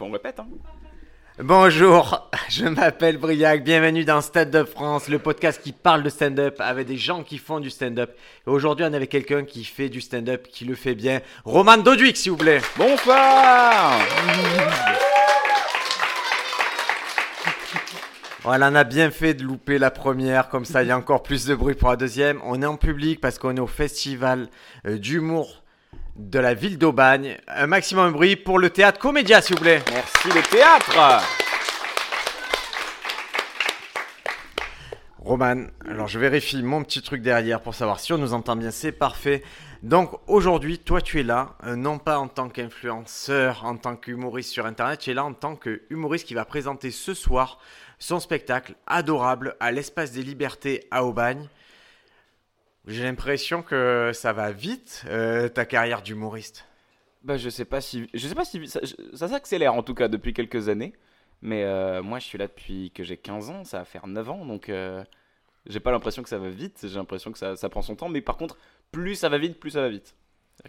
On répète, hein Bonjour, je m'appelle Briac, bienvenue dans Stand Up France, le podcast qui parle de stand-up avec des gens qui font du stand-up. Et aujourd'hui, on est avec quelqu'un qui fait du stand-up, qui le fait bien. Roman Doduic, s'il vous plaît. Bonsoir Voilà, on a bien fait de louper la première, comme ça il y a encore plus de bruit pour la deuxième. On est en public parce qu'on est au festival euh, d'humour de la ville d'Aubagne. Un maximum de bruit pour le théâtre Comédia, s'il vous plaît. Merci le théâtre Roman, alors je vérifie mon petit truc derrière pour savoir si on nous entend bien, c'est parfait. Donc aujourd'hui, toi tu es là, euh, non pas en tant qu'influenceur, en tant qu'humoriste sur Internet, tu es là en tant qu'humoriste qui va présenter ce soir son spectacle adorable à l'espace des libertés à Aubagne. J'ai l'impression que ça va vite, euh, ta carrière d'humoriste. Bah je sais pas si... Je sais pas si... Ça, ça s'accélère en tout cas depuis quelques années. Mais euh, moi je suis là depuis que j'ai 15 ans, ça va faire 9 ans. Donc euh, j'ai pas l'impression que ça va vite, j'ai l'impression que ça, ça prend son temps. Mais par contre, plus ça va vite, plus ça va vite.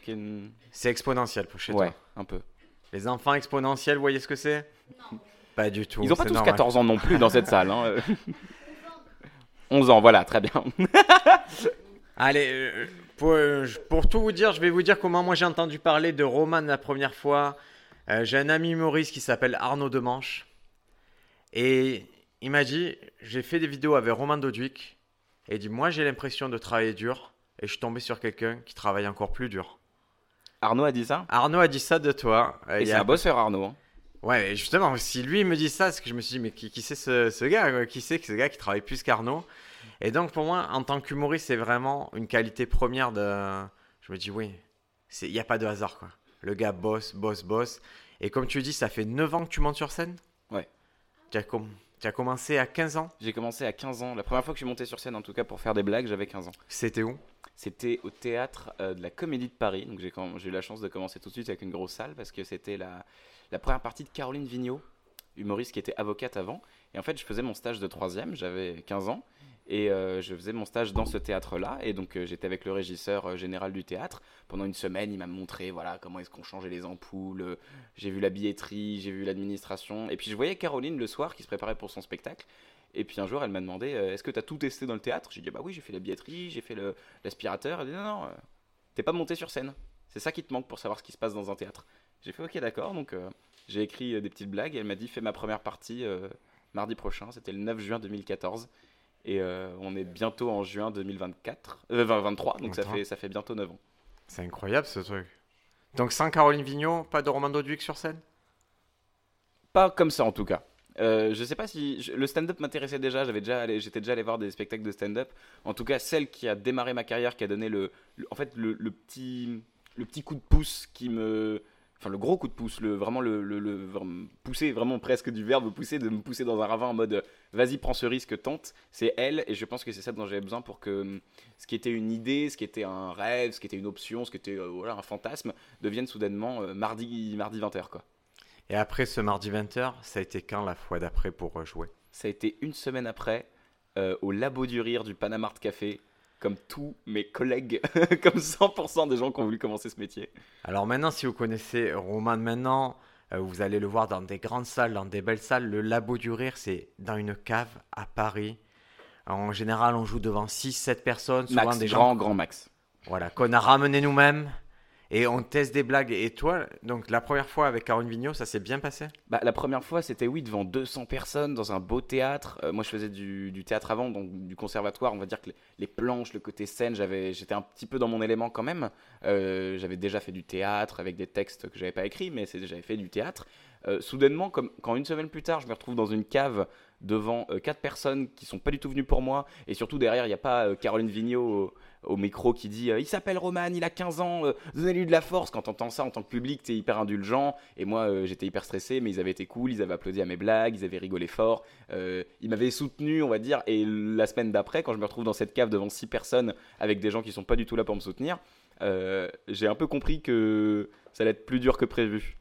Une- C'est exponentiel pour chez Ouais, toi. un peu. Les enfants exponentiels, vous voyez ce que c'est? Pas du tout. Ils ont pas tous normal. 14 ans non plus dans cette salle. Hein. 11 ans, voilà, très bien. Allez, euh, pour, euh, pour tout vous dire, je vais vous dire comment moi j'ai entendu parler de Roman la première fois. Euh, j'ai un ami humoriste qui s'appelle Arnaud Demanche. Et il m'a dit, j'ai fait des vidéos avec Roman Doduic. Et il dit, moi j'ai l'impression de travailler dur. Et je suis tombé sur quelqu'un qui travaille encore plus dur. Arnaud a dit ça? Arnaud a dit ça de toi. Euh, Et il y c'est a- un bosseur Arnaud. hein. Ouais, justement, si lui il me dit ça, c'est que je me suis dit, mais qui, qui c'est ce, ce gars Qui c'est que ce gars qui travaille plus qu'Arnaud? Et donc, pour moi, en tant qu'humoriste, c'est vraiment une qualité première de. Je me dis, oui, il n'y a pas de hasard, quoi. Le gars bosse, bosse, bosse. Et comme tu dis, ça fait 9 ans que tu montes sur scène? Ouais. Tu as, com- tu as commencé à 15 ans? J'ai commencé à 15 ans. La première fois que je suis monté sur scène, en tout cas pour faire des blagues, j'avais 15 ans. C'était où? C'était au théâtre euh, de la Comédie de Paris. Donc j'ai quand- eu la chance de commencer tout de suite avec une grosse salle parce que c'était la, la première partie de Caroline Vigneault, humoriste qui était avocate avant. Et en fait, je faisais mon stage de troisième, j'avais 15 ans. Et euh, je faisais mon stage dans ce théâtre-là. Et donc euh, j'étais avec le régisseur euh, général du théâtre. Pendant une semaine, il m'a montré voilà, comment est-ce qu'on changeait les ampoules. J'ai vu la billetterie, j'ai vu l'administration. Et puis je voyais Caroline le soir qui se préparait pour son spectacle. Et puis un jour, elle m'a demandé Est-ce que tu as tout testé dans le théâtre? J'ai dit Bah oui, j'ai fait la billetterie, j'ai fait l'aspirateur. Elle dit non, non, t'es pas monté sur scène. C'est ça qui te manque pour savoir ce qui se passe dans un théâtre. J'ai fait ok, d'accord. Donc j'ai écrit des petites blagues et elle m'a dit fais ma première partie mardi prochain. C'était le 9 juin 2014. Et euh, on est bientôt en juin 2024. Euh, 20, 23, donc ça 23. fait, ça fait bientôt 9 ans. C'est incroyable ce truc. Donc, sans Caroline Vigneault, pas de Roman Doduic sur scène? Pas comme ça en tout cas. Euh, je sais pas si je- le stand-up m'intéressait déjà, j'avais déjà allé- j'étais déjà allé voir des spectacles de stand-up. En tout cas, celle qui a démarré ma carrière, qui a donné le, le- en fait le, le petit le petit coup de pouce qui me enfin le gros coup de pouce, le vraiment le, le, le- vraiment pousser vraiment presque du verbe pousser de me pousser dans un ravin en mode euh, vas-y prends ce risque tente, c'est elle et je pense que c'est ça dont j'avais besoin pour que hum, ce qui était une idée, ce qui était un rêve, ce qui était une option, ce qui était euh, voilà un fantasme devienne soudainement euh, mardi mardi 20h quoi. Et après ce mardi 20h, ça a été quand la fois d'après pour euh, jouer Ça a été une semaine après, euh, au Labo du Rire du Panama Art Café, comme tous mes collègues, comme 100% des gens qui ont voulu commencer ce métier. Alors maintenant, si vous connaissez Roman maintenant, euh, vous allez le voir dans des grandes salles, dans des belles salles. Le Labo du Rire, c'est dans une cave à Paris. En général, on joue devant 6-7 personnes, souvent Max, des grand, gens grand Max. voilà, qu'on a ramené nous-mêmes. Et on teste des blagues. Et toi, donc la première fois avec Caroline Vigneault, ça s'est bien passé? Bah, la première fois, c'était oui, devant 200 personnes, dans un beau théâtre. Euh, moi, je faisais du, théâtre avant, donc du conservatoire. On va dire que les, planches, le côté scène, j'étais un petit peu dans mon élément quand même. Euh, j'avais déjà fait du théâtre avec des textes que j'avais pas écrits, mais j'avais fait du théâtre. Euh, soudainement, quand une semaine plus tard, je me retrouve dans une cave devant quatre personnes qui sont pas du tout venues pour moi, et surtout derrière, il n'y a pas Caroline Vigneault au, micro qui dit euh, Il s'appelle Roman, il a 15 ans, euh, donnez-lui de la force. Quand t'entends ça en tant que public, t'es hyper indulgent, et moi euh, j'étais hyper stressé, mais ils avaient été cool, ils avaient applaudi à mes blagues, ils avaient rigolé fort, euh, ils m'avaient soutenu, on va dire, et la semaine d'après, quand je me retrouve dans cette cave devant six personnes avec des gens qui sont pas du tout là pour me soutenir, j'ai un peu compris que ça allait être plus dur que prévu.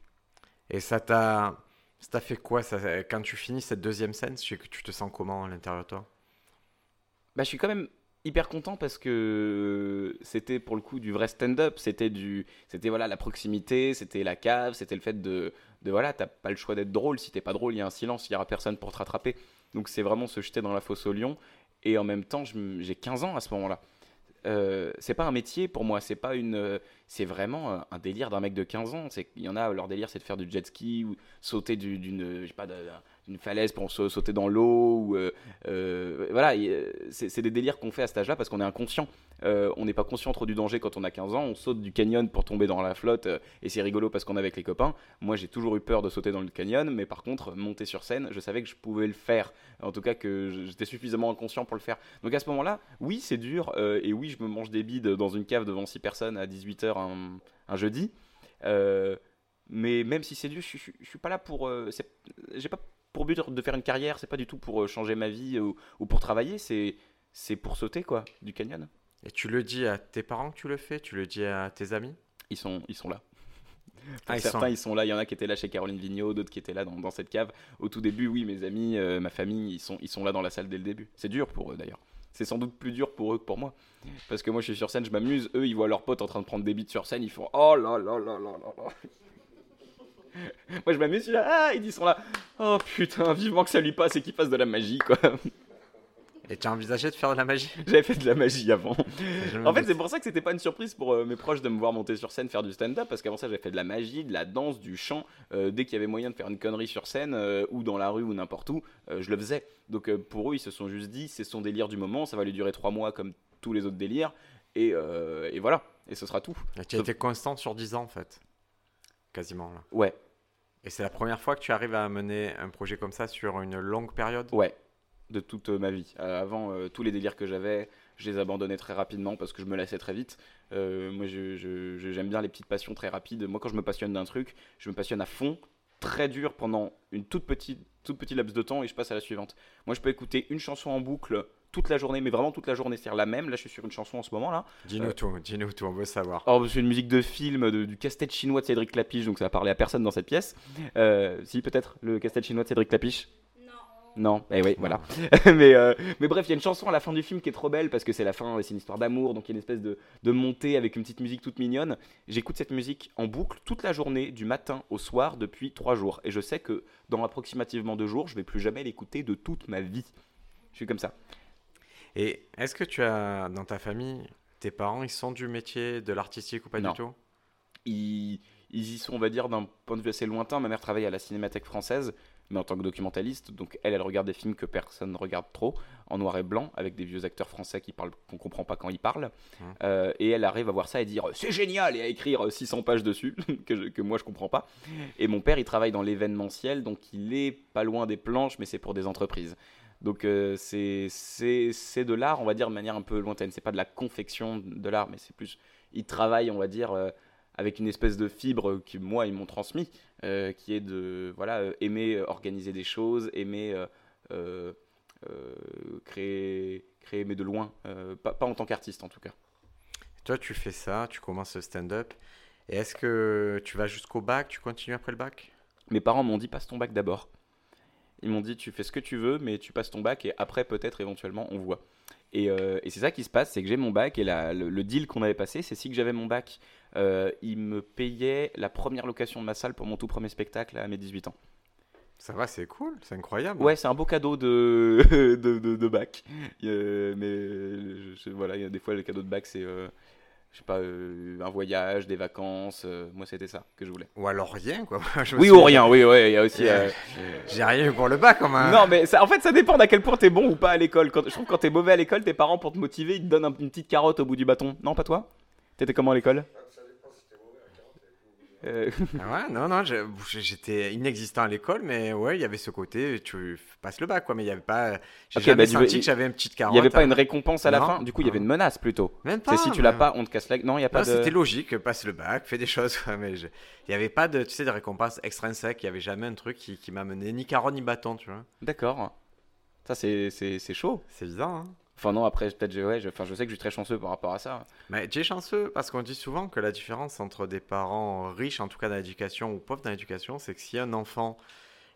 Et ça t'a, ça t'a fait quoi ça, Quand tu finis cette deuxième scène, tu, tu te sens comment à l'intérieur de toi? Bah, je suis quand même hyper content parce que c'était pour le coup du vrai stand-up. C'était du, c'était voilà la proximité, c'était la cave, c'était le fait de, de voilà, t'as pas le choix d'être drôle. Si t'es pas drôle, il y a un silence, il y aura personne pour te rattraper. Donc c'est vraiment se jeter dans la fosse au lion. Et en même temps, j'ai 15 ans à ce moment-là. Euh, c'est pas un métier pour moi, c'est pas une, c'est vraiment un- délire d'un mec de 15 ans. Il y en a leur délire, c'est de faire du jet ski ou sauter du- d'une, je sais pas, d'une falaise pour sa- sauter dans l'eau ou euh, euh, voilà. C'est des délires qu'on fait à cet âge-là parce qu'on est inconscient. Euh, on n'est pas conscient trop du danger quand on a 15 ans. On saute du canyon pour tomber dans la flotte et c'est rigolo parce qu'on est avec les copains. Moi, j'ai toujours eu peur de sauter dans le canyon, mais par contre, monter sur scène, je savais que je pouvais le faire. En tout cas, que j'étais suffisamment inconscient pour le faire. Donc à ce moment-là, oui, c'est dur, et oui, je me mange des bides dans une cave devant 6 personnes à 18h un, un jeudi. Mais même si c'est dur, je, je, suis pas là pour. euh, J'ai pas pour but de faire une carrière, c'est pas du tout pour euh, changer ma vie ou, ou pour travailler, c'est c'est pour sauter quoi, du canyon. Et tu le dis à tes parents que tu le fais Tu le dis à tes amis? Ils sont, ils sont là. Ah, ils certains, sont- ils sont là. Il y en a qui étaient là chez Caroline Vigneault, d'autres qui étaient là dans, dans cette cave. Au tout début, oui, mes amis, euh, ma famille, ils sont, ils sont là dans la salle dès le début. C'est dur pour eux d'ailleurs. C'est sans doute plus dur pour eux que pour moi. Parce que moi, je suis sur scène, je m'amuse. Eux, ils voient leurs potes en train de prendre des beats sur scène. Ils font Oh là là là là là là. moi, je m'amuse. Je suis là, ah, ils sont là. Oh putain, vivement que ça lui passe et qu'il fasse de la magie, quoi. Et tu as envisagé de faire de la magie? J'avais fait de la magie avant. En fait, c'est pour ça que c'était pas une surprise pour euh, mes proches de me voir monter sur scène faire du stand-up, parce qu'avant ça, j'avais fait de la magie, de la danse, du chant. Euh, dès qu'il y avait moyen de faire une connerie sur scène, euh, ou dans la rue, ou n'importe où, je le faisais. Donc pour eux, ils se sont juste dit, c'est son délire du moment, ça va lui durer trois mois comme tous les autres délires, et, et voilà, et ce sera tout. Et tu as été constant sur 10 ans en fait. Quasiment là. Ouais, Et c'est la première fois que tu arrives à mener un projet comme ça sur une longue période? Ouais, de toute euh, ma vie. Euh, avant, euh, tous les délires que j'avais, je les abandonnais très rapidement parce que je me lassais très vite. Euh, moi, je- je- je- j'aime bien les petites passions très rapides. Moi, quand je me passionne d'un truc, je me passionne à fond, très dur pendant une toute petite, toute petite laps de temps et je passe à la suivante. Moi, je peux écouter une chanson en boucle toute la journée, mais vraiment toute la journée, c'est-à-dire la même. Là, je suis sur une chanson en ce moment là. Dis-nous Euh. tout, dis-nous tout, on veut savoir. Oh, c'est une musique de film, de- du casse-tête chinois de Cédric Clapiche, donc ça va parler à personne dans cette pièce. Euh, si, peut-être, le casse-tête chinois de Cédric Clapiche Non, eh oui, voilà. mais, euh, mais bref, il y a une chanson à la fin du film qui est trop belle parce que c'est la fin, c'est une histoire d'amour, donc il y a une espèce de, de montée avec une petite musique toute mignonne. J'écoute cette musique en boucle toute la journée, du matin au soir, depuis trois jours. Et je sais que dans approximativement deux jours, je vais plus jamais l'écouter de toute ma vie. Je suis comme ça. Et est-ce que tu as dans ta famille, tes parents, ils sont du métier de l'artistique ou pas Non. du tout? Ils, ils y sont, on va dire, d'un point de vue assez lointain. Ma mère travaille à la Cinémathèque française, mais en tant que documentaliste. Donc elle, elle regarde des films que personne ne regarde trop, en noir et blanc, avec des vieux acteurs français qui parlent, qu'on comprend pas quand ils parlent. Mhm. Euh, et elle arrive à voir ça et dire c'est génial et à écrire euh, 600 pages dessus que, je- que moi je comprends pas. Et mon père, il travaille dans l'événementiel, donc il est pas loin des planches, mais c'est pour des entreprises. Donc euh, c'est c'est c'est de l'art, on va dire de manière un peu lointaine. C'est pas de la confection de l'art, mais c'est plus il travaille, on va dire. euh, avec une espèce de fibre que moi ils m'ont transmis, euh, qui est de voilà euh, aimer organiser des choses, aimer créer créer mais de loin, pas, pas en tant qu'artiste en tout cas. Toi, tu fais ça, tu commences le stand-up. Et est-ce que tu vas jusqu'au bac Tu continues après le bac? Mes parents m'ont dit passe ton bac d'abord. Ils m'ont dit tu fais ce que tu veux, mais tu passes ton bac et après peut-être éventuellement on voit. Et, euh, et c'est ça qui se passe, c'est que j'ai mon bac et la- le, le deal qu'on avait passé, c'est si que j'avais mon bac, euh, ils me payaient la première location de ma salle pour mon tout premier spectacle à mes 18 ans. Ça va, c'est cool, c'est incroyable. Ouais, c'est un beau cadeau de, de, de, de bac. Euh, mais je- voilà, il y a des fois le cadeau de bac c'est, euh, je sais pas, euh, un voyage, des vacances. euh, moi c'était ça que je voulais. Ou alors rien, quoi. Oui ou rien, oui, ouais, il y a aussi. euh, J'ai rien eu pour le bac, quand même. Non, mais ça- en fait, ça dépend d'à quel point t'es bon ou pas à l'école. Quand, je trouve que quand t'es mauvais à l'école, tes parents, pour te motiver, ils te donnent un- une petite carotte au bout du bâton. Non, pas toi? T'étais comment à l'école? Euh, Ah ouais, non, non, j'étais inexistant à l'école, mais ouais, il y avait ce côté, tu passes le bac, quoi, mais il y avait pas. J'ai Ok, jamais bah, senti il- que j'avais une petite Il carotte. n'y avait pas hein. une récompense à la fin Du coup, il y avait une menace plutôt. Même pas. si tu l'as mais- pas, on te casse la. Non, il n'y a pas de. c'était logique, passe le bac, fais des choses, quoi, mais je- il n'y avait pas de, tu sais, de récompense extrinsèque, il n'y avait jamais un truc qui, qui m'a mené ni carotte ni bâton, tu vois. D'accord. Ça, c'est- c'est c'est chaud. C'est bizarre, hein. Enfin, non, après, peut-être, je- enfin, je sais que je suis très chanceux par rapport à ça. Mais tu es chanceux parce qu'on dit souvent que la différence entre des parents riches, en tout cas dans l'éducation, ou pauvres dans l'éducation, c'est que si un enfant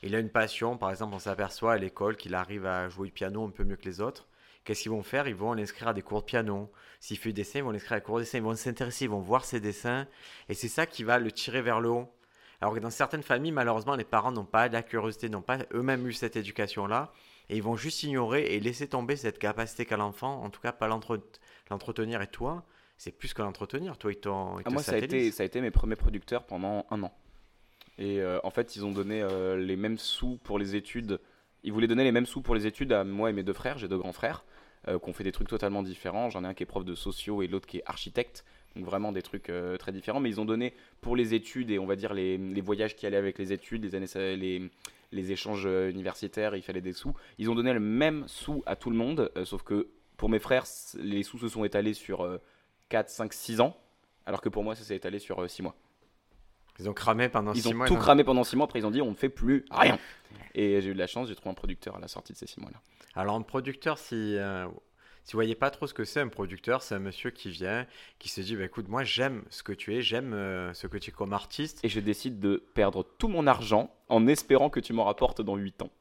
il a une passion, par exemple, on s'aperçoit à l'école qu'il arrive à jouer du piano un peu mieux que les autres, qu'est-ce qu'ils vont faire? Ils vont l'inscrire à des cours de piano. S'il fait du dessin, ils vont l'inscrire à des cours de dessin. Ils vont s'intéresser, ils vont voir ses dessins. Et c'est ça qui va le tirer vers le haut. Alors que dans certaines familles, malheureusement, les parents n'ont pas la curiosité, n'ont pas eux-mêmes eu cette éducation-là. Et ils vont juste ignorer et laisser tomber cette capacité qu'a l'enfant, en tout cas pas l'entretenir. Et toi, c'est plus que l'entretenir. Toi, ils t'ont. Ah, moi, ça a, été, ça a été mes premiers producteurs pendant un an. Et euh, en fait, ils ont donné euh, les mêmes sous pour les études. Ils voulaient donner les mêmes sous pour les études à moi et mes deux frères. J'ai deux grands frères euh, qui ont fait des trucs totalement différents. J'en ai un qui est prof de sociaux et l'autre qui est architecte. Donc vraiment des trucs très différents. Mais ils ont donné pour les études et on va dire les, les voyages qui allaient avec les études, les, années, les, les échanges universitaires, il fallait des sous. Ils ont donné le même sous à tout le monde. sauf que pour mes frères, les sous se sont étalés sur 4, 5, 6 ans. Alors que pour moi, ça s'est étalé sur 6 mois. Ils ont cramé pendant 6 mois. Ils ont tout cramé pendant 6 mois, après ils ont dit on ne fait plus rien. Et j'ai eu de la chance, j'ai trouvé un producteur à la sortie de ces 6 mois-là. Alors, un producteur, si, euh, si vous voyez pas trop ce que c'est, un producteur, c'est un monsieur qui vient, qui se dit bah, écoute, moi j'aime ce que tu es, j'aime euh, ce que tu es comme artiste. Et je décide de perdre tout mon argent en espérant que tu m'en rapportes dans 8 ans.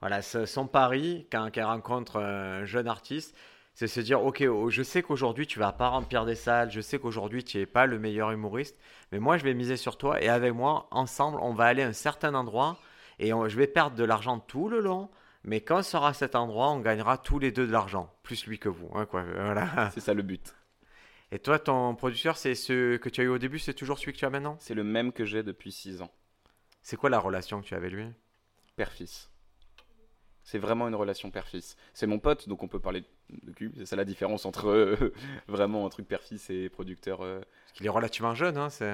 Voilà, son pari, quand il rencontre un jeune artiste, c'est se dire, ok, oh, je sais qu'aujourd'hui tu vas pas remplir des salles, je sais qu'aujourd'hui tu n'es pas le meilleur humoriste, mais moi je vais miser sur toi et avec moi, ensemble, on va aller à un certain endroit et je vais perdre de l'argent tout le long. Mais quand on sera à cet endroit, on gagnera tous les deux de l'argent, plus lui que vous. Hein, quoi. Voilà. C'est ça le but. Et toi, ton producteur, c'est ce que tu as eu au début, c'est toujours celui que tu as maintenant? C'est le même que j'ai depuis 6 ans. C'est quoi la relation que tu as avec lui? Père-fils. C'est vraiment une relation père-fils. C'est mon pote, donc on peut parler de cul. C'est ça la différence entre euh, vraiment un truc père-fils et producteur. Euh. Parce qu'il est relativement jeune, hein, c'est.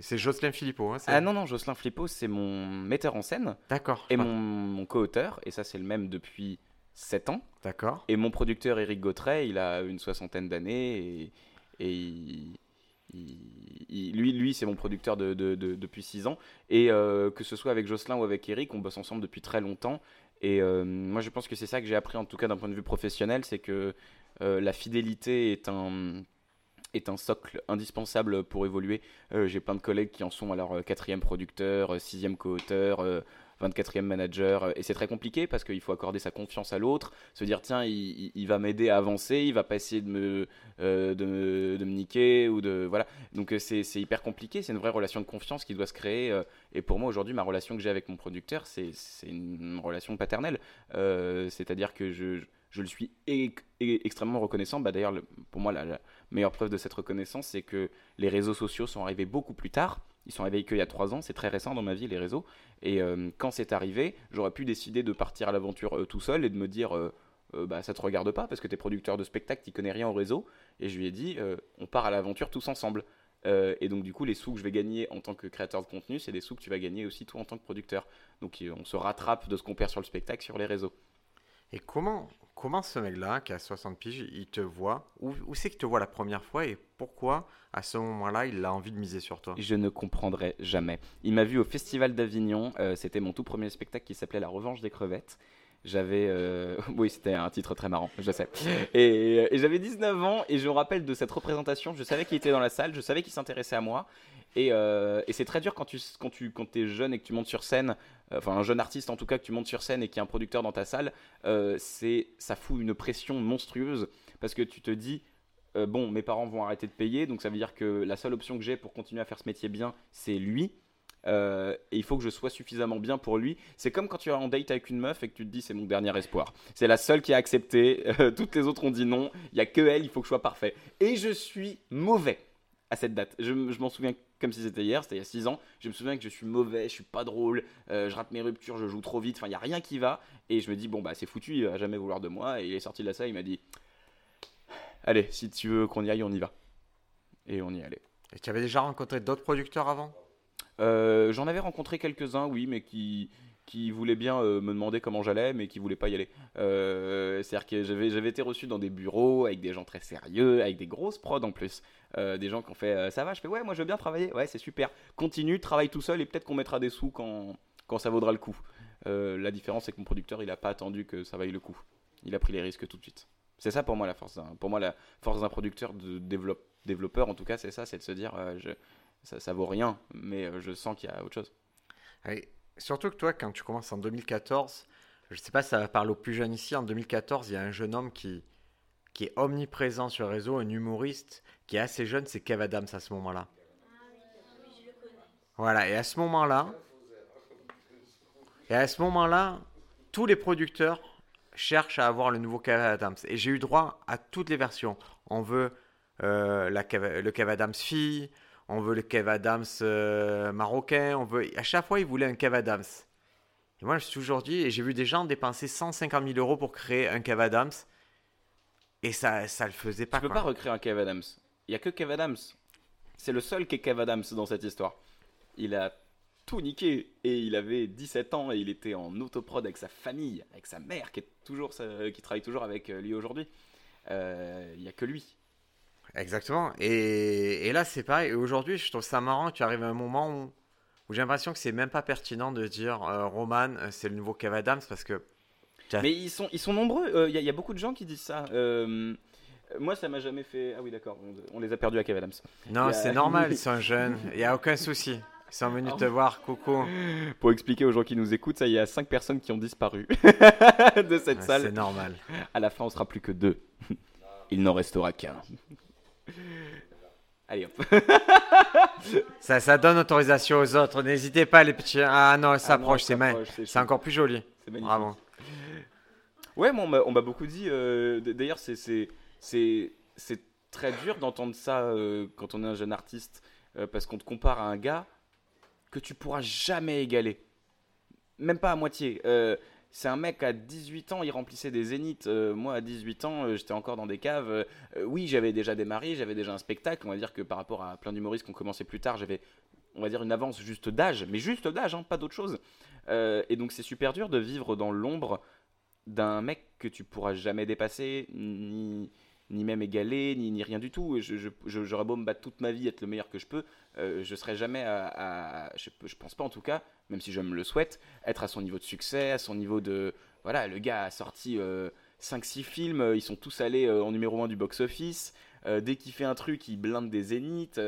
C'est Jocelyn Philippot. Hein, ah non, non, Jocelyn Philippot, c'est mon metteur en scène. D'accord. Et mon, mon co-auteur, et ça c'est le même depuis 7 ans. D'accord. Et mon producteur Eric Gautret, il a une soixantaine d'années et, lui, lui c'est mon producteur de, depuis 6 ans. Et euh, que ce soit avec Jocelyn ou avec Eric, on bosse ensemble depuis très longtemps. Et euh, moi, je pense que c'est ça que j'ai appris, en tout cas d'un point de vue professionnel, c'est que euh, la fidélité est un, est un socle indispensable pour évoluer. Euh, j'ai plein de collègues qui en sont à leur quatrième producteur, sixième co-auteur, 24e manager. Et c'est très compliqué parce qu'il faut accorder sa confiance à l'autre, se dire tiens, il, va m'aider à avancer, il va pas essayer de me, de, me niquer ou de. Voilà. Donc c'est hyper compliqué, c'est une vraie relation de confiance qui doit se créer. et pour moi, aujourd'hui, ma relation que j'ai avec mon producteur, c'est une relation paternelle. C'est-à-dire que je le suis extrêmement reconnaissant. Bah, D'ailleurs, pour moi, la, meilleure preuve de cette reconnaissance, c'est que les réseaux sociaux sont arrivés beaucoup plus tard. Ils sont arrivés qu'il y a trois ans, c'est très récent dans ma vie, les réseaux. Et euh, quand c'est arrivé, j'aurais pu décider de partir à l'aventure euh, tout seul et de me dire, euh, bah, ça te regarde pas parce que tu es producteur de spectacle, tu connais rien au réseau. Et je lui ai dit, on part à l'aventure tous ensemble. et donc, du coup, les sous que je vais gagner en tant que créateur de contenu, c'est des sous que tu vas gagner aussi toi en tant que producteur. Donc, on se rattrape de ce qu'on perd sur le spectacle sur les réseaux. Et comment, comment ce mec-là, qui a 60 piges, il te voit? Où, c'est qu'il te voit la première fois et pourquoi, à ce moment-là, il a envie de miser sur toi? Je ne comprendrai jamais. Il m'a vu au Festival d'Avignon. Euh, c'était mon tout premier spectacle qui s'appelait La Revanche des crevettes. J'avais. Euh, oui, c'était un titre très marrant, je sais. Et, et j'avais 19 ans et je me rappelle de cette représentation. Je savais qu'il était dans la salle, je savais qu'il s'intéressait à moi. Euh, et, c'est très dur quand tu quand tu quand es jeune et que tu montes sur scène, euh, enfin un jeune artiste en tout cas que tu montes sur scène et qu'il y a un producteur dans ta salle, euh, c'est ça fout une pression monstrueuse parce que tu te dis bon mes parents vont arrêter de payer donc ça veut dire que la seule option que j'ai pour continuer à faire ce métier bien c'est lui. Et il faut que je sois suffisamment bien pour lui. C'est comme quand tu es en date avec une meuf et que tu te dis c'est mon dernier espoir. C'est la seule qui a accepté. toutes les autres ont dit non. Il y a que elle. Il faut que je sois parfait. Et je suis mauvais à cette date. Je, je m'en souviens comme si c'était hier, c'était il y a 6 ans. Je me souviens que je suis mauvais, je suis pas drôle, euh, je rate mes ruptures, je joue trop vite, enfin il y a rien qui va. Et je me dis bon bah c'est foutu, il va jamais vouloir de moi. Et il est sorti de la salle, il m'a dit allez si tu veux qu'on y aille, on y va. Et on y allait. Et tu avais déjà rencontré d'autres producteurs avant? Euh, J'en avais rencontré quelques-uns, oui, mais qui qui voulaient bien euh, me demander comment j'allais, mais qui voulaient pas y aller. Euh, c'est-à-dire que j'avais, j'avais été reçu dans des bureaux avec des gens très sérieux, avec des grosses prods en plus. Des gens qui ont fait ça va, je fais ouais, moi je veux bien travailler, ouais, c'est super. Continue, travaille tout seul et peut-être qu'on mettra des sous quand, quand ça vaudra le coup. la différence, c'est que mon producteur, il a pas attendu que ça vaille le coup. Il a pris les risques tout de suite. C'est ça pour moi la force d'un, pour moi la force d'un producteur de développeur en tout cas, c'est ça, c'est de se dire je, ça, ça vaut rien, mais je sens qu'il y a autre chose. Surtout que toi, quand tu commences en 2014, je sais pas si ça va parler aux plus jeunes ici. En 2014, il y a un jeune homme qui, qui est omniprésent sur le réseau, un humoriste qui est assez jeune, c'est Kev Adams à ce moment-là. Voilà, et à ce moment-là, et à ce moment-là, tous les producteurs cherchent à avoir le nouveau Kev Adams. Et j'ai eu droit à toutes les versions. On veut euh, la le Kev Adams fille, on veut le Kev Adams euh, marocain, on veut. À chaque fois, ils voulaient un Kev Adams. Et moi, je suis toujours dit, et j'ai vu des gens dépenser 150 000 euros pour créer un Kev Adams, et ça, ça le faisait pas. Tu peux pas recréer un Kev Adams. Il y a que Kev Adams. C'est le seul qui est Kev Adams dans cette histoire. Il a tout niqué et il avait 17 ans et il était en autoprod avec sa famille, avec sa mère qui est toujours qui travaille toujours avec lui aujourd'hui. Euh, il y a que lui. Exactement. Et, et là c'est pareil. Aujourd'hui je trouve ça marrant. Tu arrives à un moment où, où j'ai l'impression que c'est même pas pertinent de dire euh, Roman euh, c'est le nouveau Kev Adams parce que. Mais ils sont ils sont nombreux. Il y, y, a beaucoup de gens qui disent ça. Moi, ça m'a jamais fait. Ah oui, d'accord, on, les a perdus à Kev Adams. Non, c'est normal, ils sont jeunes, il n'y a aucun souci. Ils sont venus te voir, coucou. Pour expliquer aux gens qui nous écoutent, ça, il y a 5 personnes qui ont disparu de cette salle. C'est normal. À la fin, on sera plus que deux. Il n'en restera qu'un. Allez hop. ça, ça donne autorisation aux autres. N'hésitez pas, les petits. Ah non, ça approche, c'est C'est encore plus joli. C'est magnifique. Bravo. Ouais, on m'a beaucoup dit. Euh, d'ailleurs, c'est très dur d'entendre ça euh, quand on est un jeune artiste. Euh, parce qu'on te compare à un gars que tu pourras jamais égaler. Même pas à moitié. Euh, c'est un mec à 18 ans, il remplissait des zéniths. Euh, moi, à 18 ans, euh, j'étais encore dans des caves. oui, j'avais déjà démarré, j'avais déjà un spectacle. On va dire que par rapport à plein d'humoristes qui ont commencé plus tard, j'avais, on va dire, une avance juste d'âge, mais juste d'âge, hein, pas d'autre chose. et donc, c'est super dur de vivre dans l'ombre d'un mec que tu pourras jamais dépasser, ni, ni même égaler, ni, ni rien du tout. J'aurais beau me battre toute ma vie, être le meilleur que je peux, euh, je serai jamais à, je, je, pense pas en tout cas, même si je me le souhaite, être à son niveau de succès, à son niveau de, voilà, le gars a sorti 5-6 euh, films, euh, ils sont tous allés en numéro 1 du box-office, dès qu'il fait un truc, il blinde des zéniths.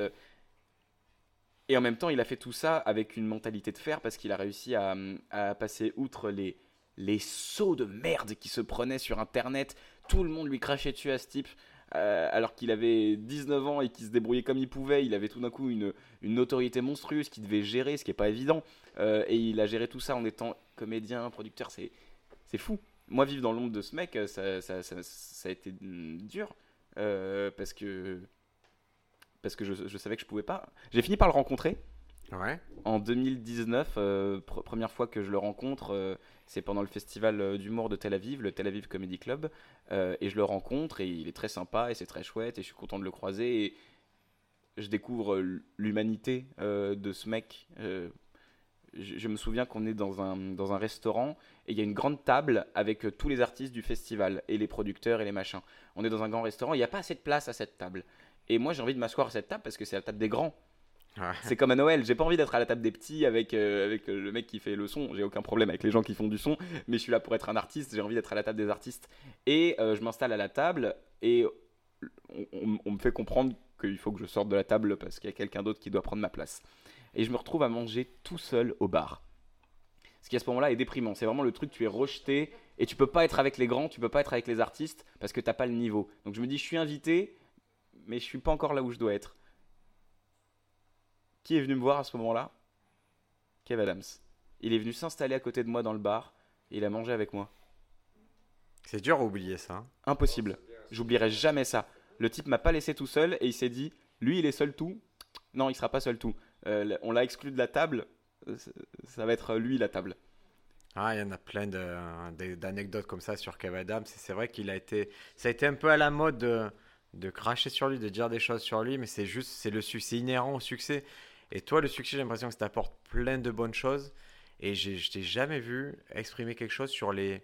et en même temps, il a fait tout ça avec une mentalité de fer parce qu'il a réussi à, à passer outre les, les sauts de merde qui se prenaient sur Internet. Tout le monde lui crachait dessus à ce type. Euh, alors qu'il avait 19 ans et qu'il se débrouillait comme il pouvait, il avait tout d'un coup une, une autorité monstrueuse qu'il devait gérer, ce qui n'est pas évident. Euh, et il a géré tout ça en étant comédien, producteur, c'est, c'est fou. Moi, vivre dans l'ombre de ce mec, ça, ça, ça, a été dur. Euh, parce que, parce que je, je savais que je pouvais pas. J'ai fini par le rencontrer. En 2019, euh, première fois que je le rencontre, euh, c'est pendant le festival euh, d'humour de Tel Aviv, le Tel Aviv Comedy Club, et je le rencontre et il est très sympa et c'est très chouette et je suis content de le croiser et je découvre l'humanité de ce mec. Je, me souviens qu'on est dans un, dans un restaurant et il y a une grande table avec tous les artistes du festival et les producteurs et les machins. On est dans un grand restaurant, il n'y a pas assez de place à cette table. Et moi j'ai envie de m'asseoir à cette table parce que c'est la table des grands. C'est comme à Noël, j'ai pas envie d'être à la table des petits avec, euh, avec euh, le mec qui fait le son. J'ai aucun problème avec les gens qui font du son, mais je suis là pour être un artiste, j'ai envie d'être à la table des artistes. Et euh, je m'installe à la table et on, me fait comprendre qu'il faut que je sorte de la table parce qu'il y a quelqu'un d'autre qui doit prendre ma place. Et je me retrouve à manger tout seul au bar. Ce qui à ce moment-là est déprimant. C'est vraiment le truc, tu es rejeté et tu peux pas être avec les grands, tu peux pas être avec les artistes parce que t'as pas le niveau. Donc je me dis, je suis invité, mais je suis pas encore là où je dois être. Qui est venu me voir à ce moment-là Kev Adams. Il est venu s'installer à côté de moi dans le bar et il a mangé avec moi. C'est dur à oublier ça. Hein. Impossible. J'oublierai jamais ça. Le type m'a pas laissé tout seul et il s'est dit lui il est seul tout? Non, il sera pas seul tout. Euh, on l'a exclu de la table. Euh, ça va être lui la table. Ah, il y en a plein d'anecdotes comme ça sur Kev Adams. C'est vrai qu'il a été. Ça a été un peu à la mode de, de cracher sur lui, de dire des choses sur lui, mais c'est juste, c'est le succès inhérent au succès. Et toi, le succès, j'ai l'impression que ça t'apporte plein de bonnes choses. Et je t'ai jamais vu exprimer quelque chose sur les,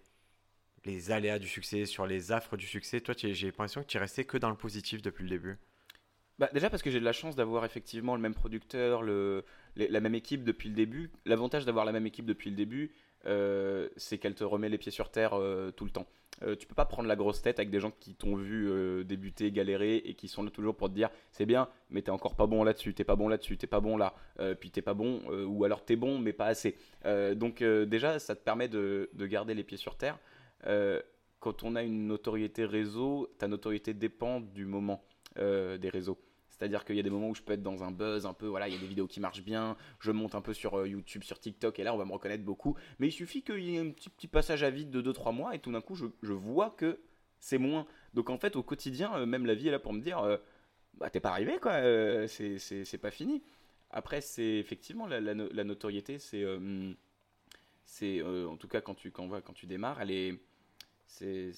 les aléas du succès, sur les affres du succès. Toi, j'ai l'impression que tu es resté que dans le positif depuis le début. bah, Déjà parce que j'ai de la chance d'avoir effectivement le même producteur, le, la même équipe depuis le début. L'avantage d'avoir la même équipe depuis le début, euh, c'est qu'elle te remet les pieds sur terre euh, tout le temps. Euh, tu peux pas prendre la grosse tête avec des gens qui t'ont vu débuter, galérer et qui sont là toujours pour te dire c'est bien, mais t'es encore pas bon là-dessus, t'es pas bon là-dessus, t'es pas bon là, puis t'es pas bon, ou alors t'es bon mais pas assez. donc déjà, ça te permet de, de, garder les pieds sur terre. quand on a une notoriété réseau, ta notoriété dépend du moment des réseaux. C'est-à-dire qu'il y a des moments où je peux être dans un buzz un peu, voilà, il y a des vidéos qui marchent bien, je monte un peu sur euh, YouTube, sur TikTok, et là on va me reconnaître beaucoup. Mais il suffit qu'il y ait un petit, passage à vide de 2-3 mois, et tout d'un coup je, vois que c'est moins. Donc en fait, au quotidien, euh, même la vie est là pour me dire, euh, bah t'es pas arrivé quoi, c'est pas fini. Après, c'est effectivement la, la, notoriété, c'est. c'est en tout cas quand tu, quand, quand tu démarres, elle est. C'est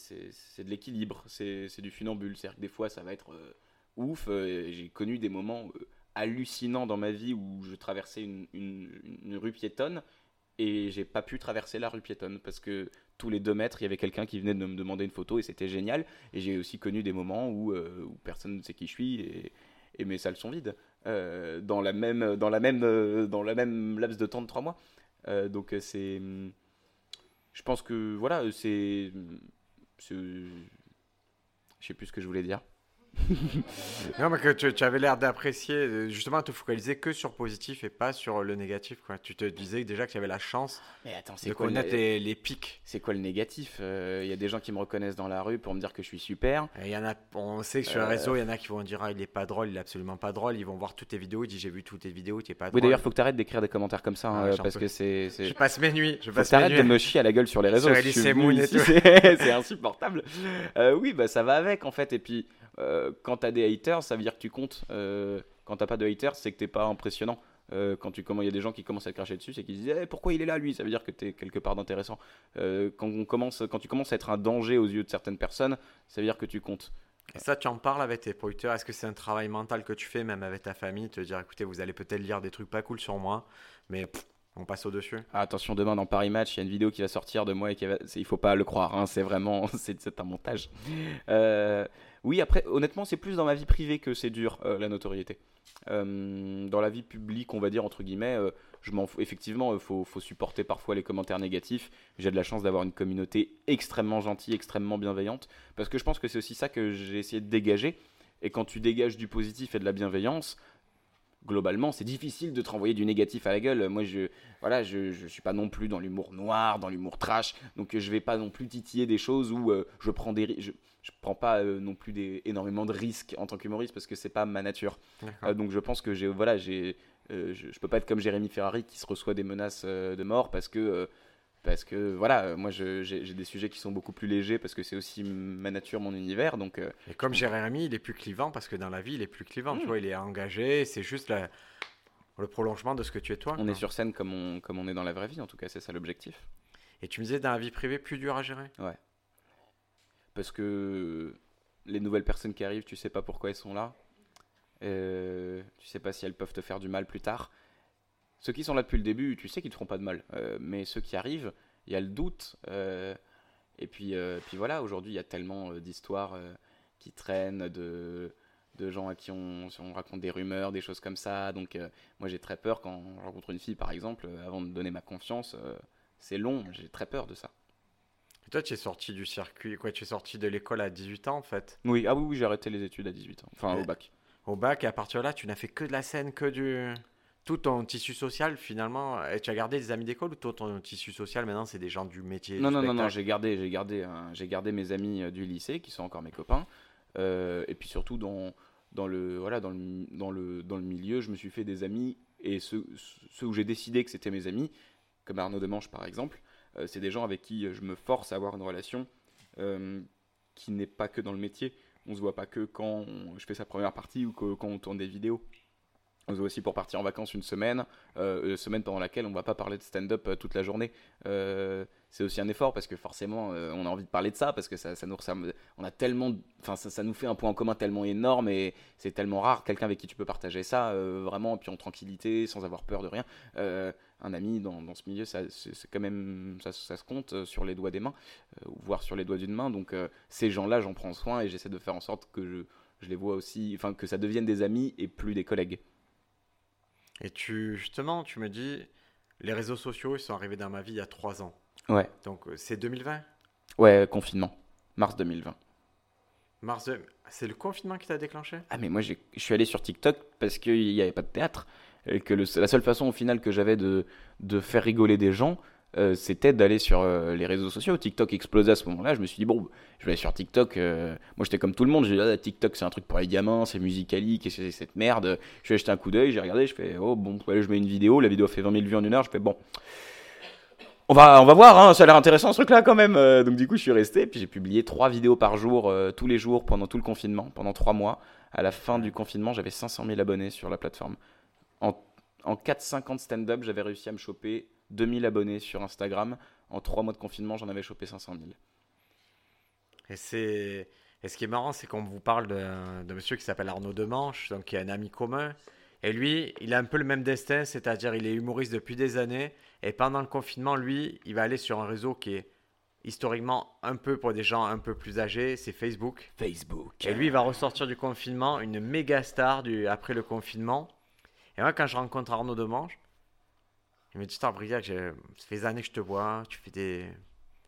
de l'équilibre, c'est du funambule. C'est-à-dire que des fois ça va être ouf. Euh, j'ai connu des moments euh, hallucinants dans ma vie où je traversais une, rue piétonne et j'ai pas pu traverser la rue piétonne parce que tous les deux mètres il y avait quelqu'un qui venait de me demander une photo et c'était génial et j'ai aussi connu des moments où, euh, personne ne sait qui je suis et, mes salles sont vides dans la même dans la même dans la même laps de temps de trois mois donc c'est je pense que voilà c'est je sais plus ce que je voulais dire non, mais que tu, avais l'air d'apprécier, justement, te focaliser que sur positif et pas sur le négatif. Quoi. Tu te disais déjà que tu avais la chance mais attends, de connaître les, pics. C'est quoi le négatif Il euh, y a des gens qui me reconnaissent dans la rue pour me dire que je suis super. Il y en a, on sait que sur les euh, réseaux, il y en a qui vont dire ah, il est pas drôle, il est absolument pas drôle. Ils vont voir toutes tes vidéos, ils disent j'ai vu toutes tes vidéos, tu es pas drôle. Oui, d'ailleurs, faut que tu arrêtes d'écrire des commentaires comme ça hein, parce que c'est. Je passe mes nuits. Je passe de me chier à la gueule sur les réseaux. C'est insupportable. Euh, oui, bah ça va avec en fait. Et puis euh, quand tu as des haters, ça veut dire que tu comptes. Euh, quand t'as pas de haters, c'est que t'es pas impressionnant. Euh, quand tu il y a des gens qui commencent à te cracher dessus, c'est qu'ils disent eh, pourquoi il est là lui? Ça veut dire que tu es quelque part d'intéressant. quand, on commence, quand tu commences à être un danger aux yeux de certaines personnes, ça veut dire que tu comptes. Et ça, tu en parles avec tes producteurs Est-ce que c'est un travail mental que tu fais, même avec ta famille, te dire écoutez, vous allez peut-être lire des trucs pas cool sur moi, mais on passe au-dessus? Ah, Attention, demain dans Paris Match, il y a une vidéo qui va sortir de moi et qui va... il faut pas le croire, hein, c'est vraiment c'est un montage. Euh, oui, après, honnêtement, c'est plus dans ma vie privée que c'est dur, euh, la notoriété. Euh, dans la vie publique, on va dire, entre guillemets, euh, je m'en effectivement, il faut, supporter parfois les commentaires négatifs. J'ai de la chance d'avoir une communauté extrêmement gentille, extrêmement bienveillante, parce que je pense que c'est aussi ça que j'ai essayé de dégager. Et quand tu dégages du positif et de la bienveillance, globalement, c'est difficile de te renvoyer du négatif à la gueule. Moi, je voilà, je, je suis pas non plus dans l'humour noir, dans l'humour trash, donc je vais pas non plus titiller des choses où je prends des je, je prends pas euh, non plus des, énormément de risques en tant qu'humoriste parce que c'est pas ma nature. Euh, donc je pense que j'ai voilà, j'ai euh, je, je, peux pas être comme Jérémy Ferrari qui se reçoit des menaces de mort parce que parce que voilà, moi j'ai des sujets qui sont beaucoup plus légers parce que c'est aussi ma nature, mon univers. Donc, Et comme Jérémy, il est plus clivant parce que dans la vie, il est plus clivant. Tu hmm. vois, il est engagé, c'est juste le prolongement de ce que tu es toi. On est sur scène comme on, comme on est dans la vraie vie, en tout cas, c'est ça l'objectif. Et tu me disais dans la vie privée, plus dur à gérer? Ouais parce que les nouvelles personnes qui arrivent, tu sais pas pourquoi elles sont là. Euh, tu sais pas si elles peuvent te faire du mal plus tard. Ceux qui sont là depuis le début, tu sais qu'ils te feront pas de mal. Euh, mais ceux qui arrivent, il y a le doute. Euh, et puis, euh, puis voilà, aujourd'hui, il y a tellement d'histoires qui traînent, de, de gens à qui on, on, raconte des rumeurs, des choses comme ça. Donc, moi, j'ai très peur quand je rencontre une fille, par exemple, avant de donner ma confiance. c'est long, j'ai très peur de ça toi, tu es sorti du circuit, quoi, tu es sorti de l'école à 18 ans en fait? Oui, ah oui, oui j'ai arrêté les études à 18 ans, enfin au bac. Au bac, et à partir de là, tu n'as fait que de la scène, que du. Tout ton tissu social finalement, et tu as gardé des amis d'école ou tout ton tissu social maintenant c'est des gens du métier Non, non, non, non, j'ai gardé, j'ai gardé, j'ai gardé mes amis euh, du lycée qui sont encore mes copains, euh, et puis surtout dans, dans, le, voilà, dans, le, dans, le, dans le milieu, je me suis fait des amis, et ceux, ceux où j'ai décidé que c'était mes amis, comme Arnaud Demanche par exemple, euh, c'est des gens avec qui je me force à avoir une relation euh, qui n'est pas que dans le métier. On se voit pas que quand je fais sa première partie ou que, quand on tourne des vidéos. On voit aussi pour partir en vacances une semaine, euh, une semaine pendant laquelle on va pas parler de stand-up toute la journée. c'est aussi un effort parce que forcément on a envie de parler de ça parce que ça, ça nous on a tellement, enfin ça, ça, nous fait un point en commun tellement énorme et c'est tellement rare quelqu'un avec qui tu peux partager ça vraiment puis en tranquillité sans avoir peur de rien un ami dans, ce milieu, c'est quand même, ça, ça, se compte euh, sur les doigts des mains, euh, voire sur les doigts d'une main. Donc euh, ces gens-là, j'en prends soin et j'essaie de faire en sorte que je les vois aussi, enfin que ça devienne des amis et plus des collègues. Et tu, justement, tu me dis, les réseaux sociaux, ils sont arrivés dans ma vie il y a trois ans. Ouais. Donc, euh, c'est 2020 Ouais, confinement, mars 2020. Mars, de- c'est le confinement qui t'a déclenché? Ah mais moi je suis allé sur TikTok parce qu'il n'y avait pas de théâtre et que le- la seule façon au final que j'avais de, de faire rigoler des gens euh, c'était d'aller sur euh, les réseaux sociaux. TikTok explosait à ce moment-là. Je me suis dit bon, je vais aller sur TikTok. euh, moi j'étais comme tout le monde. J'ai dit ah, TikTok c'est un truc pour les gamins, c'est musicali, qu'est-ce que c'est cette merde. Je vais jeter un coup d'œil, j'ai regardé, je fais oh bon, allez, je mets une vidéo. La vidéo fait 20 000 vues en une heure. Je fais bon. On va, on va voir, hein, ça a l'air intéressant ce truc-là quand même. Donc du coup, je suis resté, puis j'ai publié trois vidéos par jour, tous les jours, pendant tout le confinement, pendant trois mois. À la fin du confinement, j'avais 500 000 abonnés sur la plateforme. En, en 4-5 ans de stand-up, j'avais réussi à me choper 2000 abonnés sur Instagram. En trois mois de confinement, j'en avais chopé 500 000. Et, c'est... et ce qui est marrant, c'est qu'on vous parle d'un de monsieur qui s'appelle Arnaud Demanche, donc qui est un ami commun. Et lui, il a un peu le même destin, c'est-à-dire il est humoriste depuis des années. Et pendant le confinement, lui, il va aller sur un réseau qui est historiquement un peu pour des gens un peu plus âgés, c'est Facebook. Facebook. Et lui, il va ressortir du confinement, une méga star du, après le confinement. Et moi, quand je rencontre Arnaud Demange, il me dit Putain, Briac, ça fait des années que je te vois, tu fais des.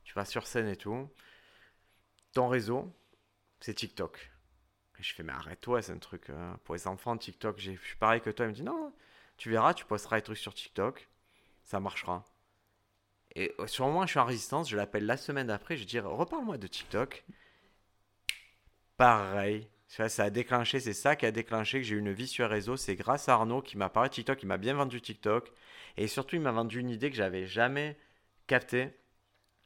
Tu vas sur scène et tout. Ton réseau, c'est TikTok. Et je fais Mais arrête-toi, c'est un truc euh, pour les enfants, TikTok. Je suis pareil que toi. Il me dit Non, tu verras, tu posteras des trucs sur TikTok, ça marchera. Et euh, sur moi, je suis en résistance, je l'appelle la semaine d'après, je dis Reparle-moi de TikTok. Pareil. Ça a déclenché, c'est ça qui a déclenché que j'ai eu une vie sur les réseaux. C'est grâce à Arnaud qui m'a parlé de TikTok, il m'a bien vendu TikTok. Et surtout, il m'a vendu une idée que j'avais jamais captée.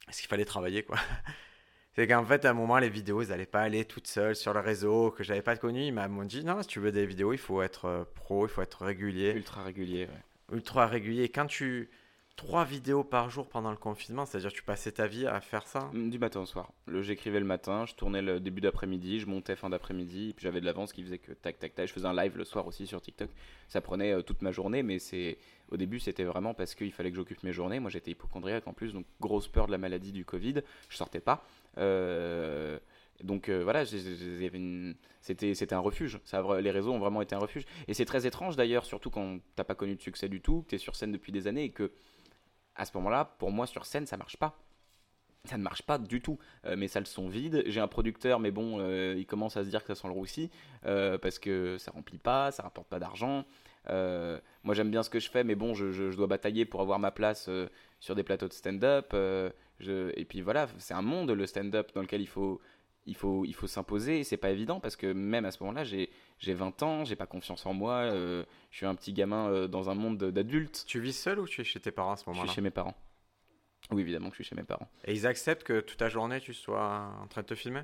Parce qu'il fallait travailler, quoi. C'est qu'en fait, à un moment, les vidéos, elles n'allaient pas aller toutes seules sur le réseau, que j'avais pas connu. Ils m'ont dit, non, si tu veux des vidéos, il faut être euh, pro, il faut être régulier Ultra régulier. ouais. ultra régulier. Quand tu. Trois vidéos par jour pendant le confinement, c'est-à-dire tu passais ta vie à faire ça? Mm, Du matin au soir. J'écrivais le matin, je tournais le début d'après-midi, je montais fin d'après-midi, puis j'avais de l'avance qui faisait que tac tac tac. Je faisais un live le soir aussi sur TikTok. Ça prenait euh, toute ma journée, mais c'est au début c'était vraiment parce qu'il fallait que j'occupe mes journées. Moi j'étais hypochondriaque en plus, donc grosse peur de la maladie du Covid. Je sortais pas. Euh, donc euh, voilà, une- c'était un refuge. Les réseaux ont vraiment été un refuge. Et c'est très étrange d'ailleurs, surtout quand t'as pas connu de succès du tout, que t'es sur scène depuis des années et que à ce moment-là, pour moi sur scène ça marche pas. Ça ne marche pas du tout. Euh, mes salles sont vides. J'ai un producteur, mais bon, euh, il commence à se dire que ça sent le roussi euh, parce que ça remplit pas, ça rapporte pas d'argent. Euh, moi, j'aime bien ce que je fais, mais bon, je, je- dois batailler pour avoir ma place sur des plateaux de stand-up. et puis voilà, c'est un monde le stand-up dans lequel il faut, il faut, il faut s'imposer. C'est pas évident parce que même à ce moment-là, j'ai, j'ai 20 ans, j'ai pas confiance en moi. euh, je suis un petit gamin euh, dans un monde d'adultes. Tu vis seul ou tu es chez tes parents à ce Je moment-là suis chez mes parents. Oui, évidemment que je suis chez mes parents. Et ils acceptent que toute ta journée tu sois en train de te filmer?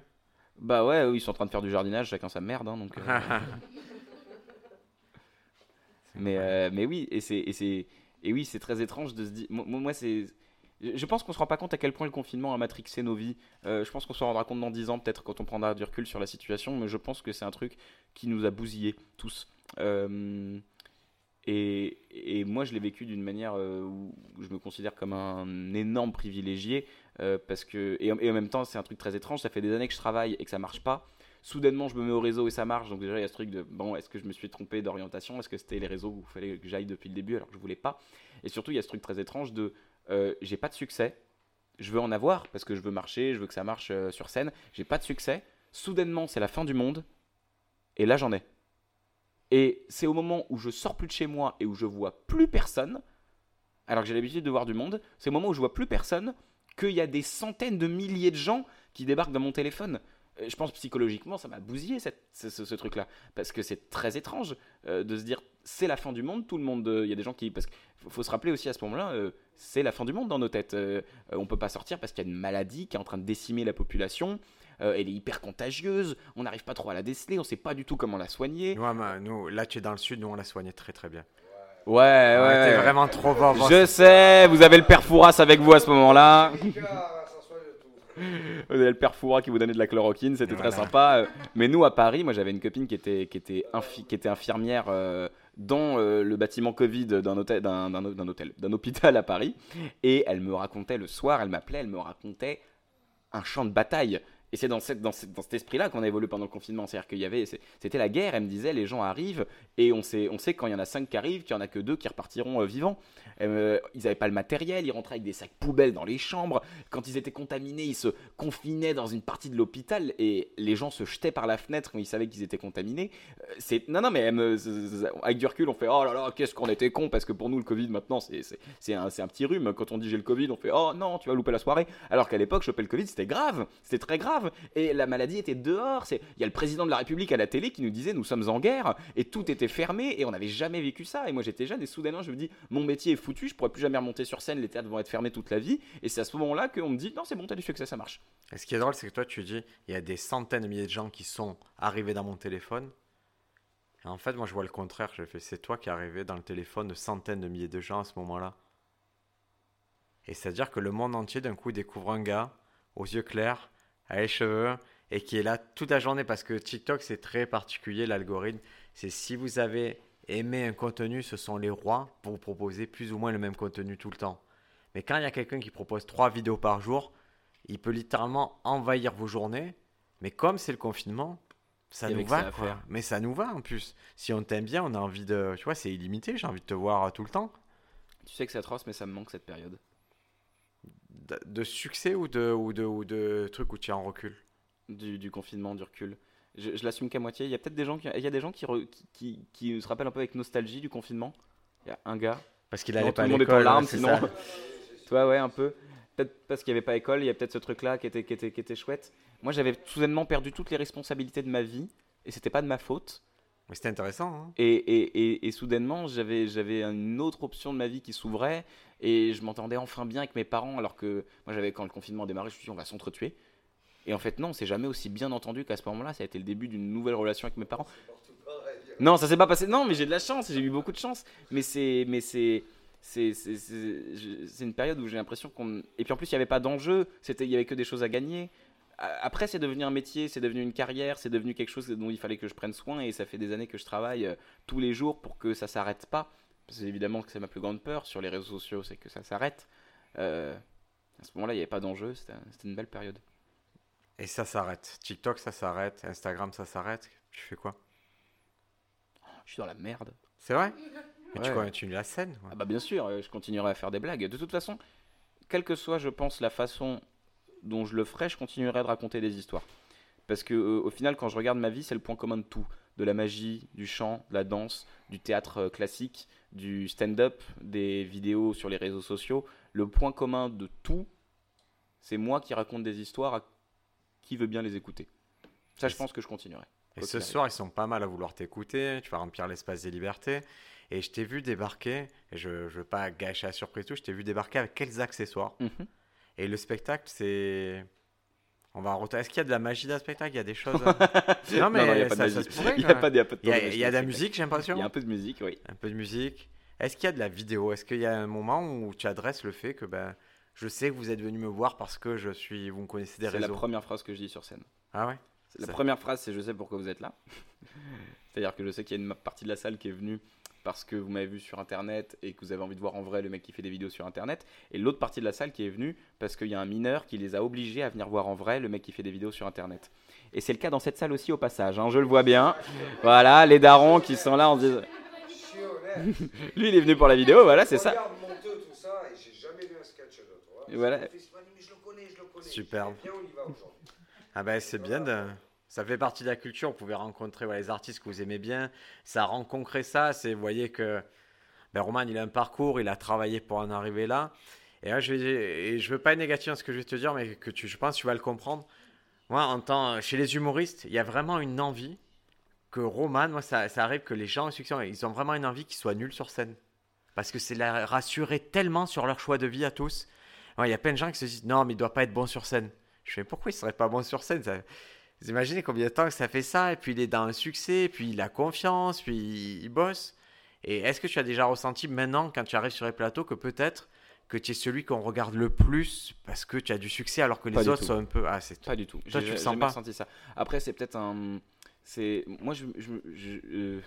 Bah ouais, ils sont en train de faire du jardinage, chacun sa merde, hein, donc. euh, mais mais oui, et c'est et et oui, c'est très étrange de se dire. Moi, moi, c'est. Je je pense qu'on se rend pas compte à quel point le confinement a matrixé nos vies. Euh, je pense qu'on se rendra compte dans 10 ans, peut-être quand on prendra du recul sur la situation, mais je pense que c'est un truc qui nous a bousillés tous. Euh, et, moi, je l'ai vécu d'une manière euh, où je me considère comme un énorme privilégié, euh, parce que et, en- et en même temps, c'est un truc très étrange. Ça fait des années que je travaille et que ça marche pas. Soudainement, je me mets au réseau et ça marche. Donc déjà, il y a ce truc de bon, est-ce que je me suis trompé d'orientation? Est-ce que c'était les réseaux où il fallait que j'aille depuis le début alors que je voulais pas? Et surtout, il y a ce truc très étrange de euh, j'ai pas de succès. Je veux en avoir parce que je veux marcher, je veux que ça marche euh, sur scène. J'ai pas de succès. Soudainement, c'est la fin du monde. Et là, j'en ai. Et c'est au moment où je sors plus de chez moi et où je vois plus personne, alors que j'ai l'habitude de voir du monde, c'est au moment où je vois plus personne qu'il y a des centaines de milliers de gens qui débarquent dans mon téléphone. Euh, Je pense psychologiquement, ça m'a bousillé ce, truc-là. Parce que c'est très étrange de se dire c'est la fin du monde, tout le monde. euh, Il y a des gens qui. Parce qu'il faut, se rappeler aussi à ce moment-là, euh, c'est la fin du monde dans nos têtes. Euh, euh, on peut pas sortir parce qu'il y a une maladie qui est en train de décimer la population. Euh, elle est hyper contagieuse, on n'arrive pas trop à la déceler, on sait pas du tout comment la soigner. nous, ma- nous, là tu es dans le sud, nous on l'a soigné très très bien. Ouais, ouais, Ouais, ouais. T'es vraiment trop pour Je sais, vous avez le père Fouras avec vous à ce moment-là. Vous avez le père Fouras qui vous donnait de la chloroquine, c'était très sympa. Euh, Mais nous, à Paris, moi j'avais une copine qui était, qui était, infi- qui était infirmière euh, dans euh, le bâtiment Covid d'un hôtel, d'un hôtel, d'un hôpital à Paris. Et elle me racontait le soir, elle m'appelait, elle me racontait un champ de bataille. Et c'est dans, cet esprit-là qu'on a évolué pendant le confinement. C'est-à-dire qu'il y avait, c'était la guerre. Elle me disait, les gens arrivent et on sait, on sait quand il y en a cinq qui arrivent, qu'il y en a que deux qui repartiront euh, vivants. Euh, ils n'avaient pas le matériel, ils rentraient avec des sacs poubelles dans les chambres. Quand ils étaient contaminés, ils se confinaient dans une partie de l'hôpital et les gens se jetaient par la fenêtre quand ils savaient qu'ils étaient contaminés. Euh, non, non, mais avec du recul, on fait oh là là, qu'est-ce qu'on était con parce que pour nous le Covid maintenant c'est un, un petit rhume. Quand on dit j'ai le Covid, on fait oh non, tu vas louper la soirée. Alors qu'à l'époque, choper le Covid, c'était grave, c'était très grave. Et la maladie était dehors. C'est il y a le président de la République à la télé qui nous disait nous sommes en guerre et tout était fermé et on n'avait jamais vécu ça. Et moi j'étais jeune et soudainement je me dis mon métier est foutu, je pourrais plus jamais remonter sur scène, les théâtres vont être fermés toute la vie. Et c'est à ce moment-là qu'on me dit non c'est bon t'as du succès, ça marche. Et ce qui est drôle, c'est que toi, tu dis, il y a des centaines de milliers de gens qui sont arrivés dans mon téléphone. Et en fait, moi, je vois le contraire. Je fais, c'est toi qui es arrivé dans le téléphone de centaines de milliers de gens à ce moment-là. Et c'est-à-dire que le monde entier, d'un coup, découvre un gars aux yeux clairs, à les cheveux, et qui est là toute la journée. Parce que TikTok, c'est très particulier, l'algorithme. C'est si vous avez aimé un contenu, ce sont les rois pour vous proposer plus ou moins le même contenu tout le temps. Mais quand il y a quelqu'un qui propose trois vidéos par jour, il peut littéralement envahir vos journées. Mais comme c'est le confinement, ça nous va. ça quoi. Mais ça nous va en plus. Si on t'aime bien, on a envie de. Tu vois, c'est illimité. J'ai envie de te voir tout le temps. Tu sais que c'est atroce, mais ça me manque cette période. De, de succès ou de, ou, de, ou de trucs où tu es en recul? Du, du confinement, du recul. Je, je l'assume qu'à moitié. Il y a peut-être des gens qui, il y a des gens qui, re- qui, qui- qui se rappellent un peu avec nostalgie du confinement. Il y a un gars. Parce qu'il allait tout pas à le monde est en l'école. larmes, sinon. Toi, ouais, un peu. Peut-être parce qu'il n'y avait pas école, il y a peut-être ce truc-là qui était, qui, était, qui était chouette. Moi, j'avais soudainement perdu toutes les responsabilités de ma vie, et c'était pas de ma faute. Mais c'était intéressant. hein. Et, et, et, et soudainement, j'avais, j'avais une autre option de ma vie qui s'ouvrait, et je m'entendais enfin bien avec mes parents, alors que moi, j'avais, quand le confinement a démarré, je me suis dit, on va s'entretuer. Et en fait, non, on s'est jamais aussi bien entendu qu'à ce moment-là. Ça a été le début d'une nouvelle relation avec mes parents. Non, ça s'est pas passé. Non, mais j'ai de la chance, j'ai eu beaucoup de chance. Mais c'est, mais c'est, c'est, une période où j'ai l'impression qu'on. Et puis en plus, il n'y avait pas d'enjeu. C'était, il y avait que des choses à gagner. Après, c'est devenu un métier, c'est devenu une carrière, c'est devenu quelque chose dont il fallait que je prenne soin. Et ça fait des années que je travaille euh, tous les jours pour que ça s'arrête pas. Que évidemment que c'est ma plus grande peur sur les réseaux sociaux, c'est que ça s'arrête. Euh, à ce moment-là, il n'y avait pas d'enjeu. C'était, une belle période. Et ça s'arrête. TikTok, ça s'arrête. Instagram, ça s'arrête. Tu fais quoi? Je suis dans la merde. C'est vrai? Mais tu continues la scène. Ah bah bien sûr, euh, je continuerai à faire des blagues. De toute façon, quelle que soit, je pense, la façon dont je le ferai, je continuerai de raconter des histoires. Parce que euh, au final, quand je regarde ma vie, c'est le point commun de tout. De la magie, du chant, de la danse, du théâtre euh, classique, du stand-up, des vidéos sur les réseaux sociaux. Le point commun de tout, c'est moi qui raconte des histoires à qui veut bien les écouter. Ça, je pense que je continuerai. Et ce soir, ils sont pas mal à vouloir t'écouter. Tu vas remplir l'espace des libertés. Et je t'ai vu débarquer. Et je ne veux pas gâcher la surprise, tout. Je t'ai vu débarquer avec quels accessoires? Mhm. Et le spectacle, c'est. On va en retourner. Est-ce qu'il y a de la magie le spectacle? Il y a des choses. non, Non, non, il y a pas de ça, se pourrait. Il y a pas de- il y a pas de Il y a, de la musique, j'ai l'impression. Il y a un peu de musique, oui. Un peu de musique. Est-ce qu'il y a de la vidéo? Est-ce qu'il y a un moment où tu adresses le fait que ben, je sais que vous êtes venu me voir parce que je suis, vous me connaissez des C'est la réseaux? première phrase que je dis sur scène. Ah ouais? La première phrase, c'est je sais pourquoi vous êtes là. C'est-à-dire que je sais qu'il y a une partie de la salle qui est venue parce que vous m'avez vu sur internet et que vous avez envie de voir en vrai le mec qui fait des vidéos sur internet. Et l'autre partie de la salle qui est venue parce qu'il y a un mineur qui les a obligés à venir voir en vrai le mec qui fait des vidéos sur internet. Et c'est le cas dans cette salle aussi au passage, hein, je le vois bien. Voilà, les darons qui sont là en disant. Lui il est venu pour la vidéo, voilà, c'est ça. Regarde Monteux, tout ça, et j'ai jamais vu un sketch de toi. Et voilà. Je me fais, mais je le connais, je le connais. Superbe. Ah ben c'est bien de... Ça fait partie de la culture, vous pouvez rencontrer les artistes que vous aimez bien, ça rend ça, vous voyez que ben, Roman il a un parcours, il a travaillé pour en arriver là, et là je je veux pas être négatif dans ce que je vais te dire, mais que je pense que tu vas le comprendre. Moi, en tant, chez les humoristes, il y a vraiment une envie que Roman, moi ça, arrive que les gens ils ont vraiment une envie qu'ils soient nuls sur scène. Parce que c'est la rassurer tellement sur leur choix de vie à tous. Il y a plein de gens qui se disent non, mais il doit pas être bon sur scène. Je fais pourquoi il serait pas bon sur scène. Vous imaginez combien de temps que ça fait ça, et puis il est dans le succès, puis il a confiance, puis il bosse. Et est-ce que tu as déjà ressenti maintenant, quand tu arrives sur les plateaux, que peut-être que tu es celui qu'on regarde le plus parce que tu as du succès alors que Pas les autres tout. sont un peu. Ah, c'est Pas du tout. Toi, tu le sens pas ça. Après, c'est peut-être un. C'est moi, je, euh,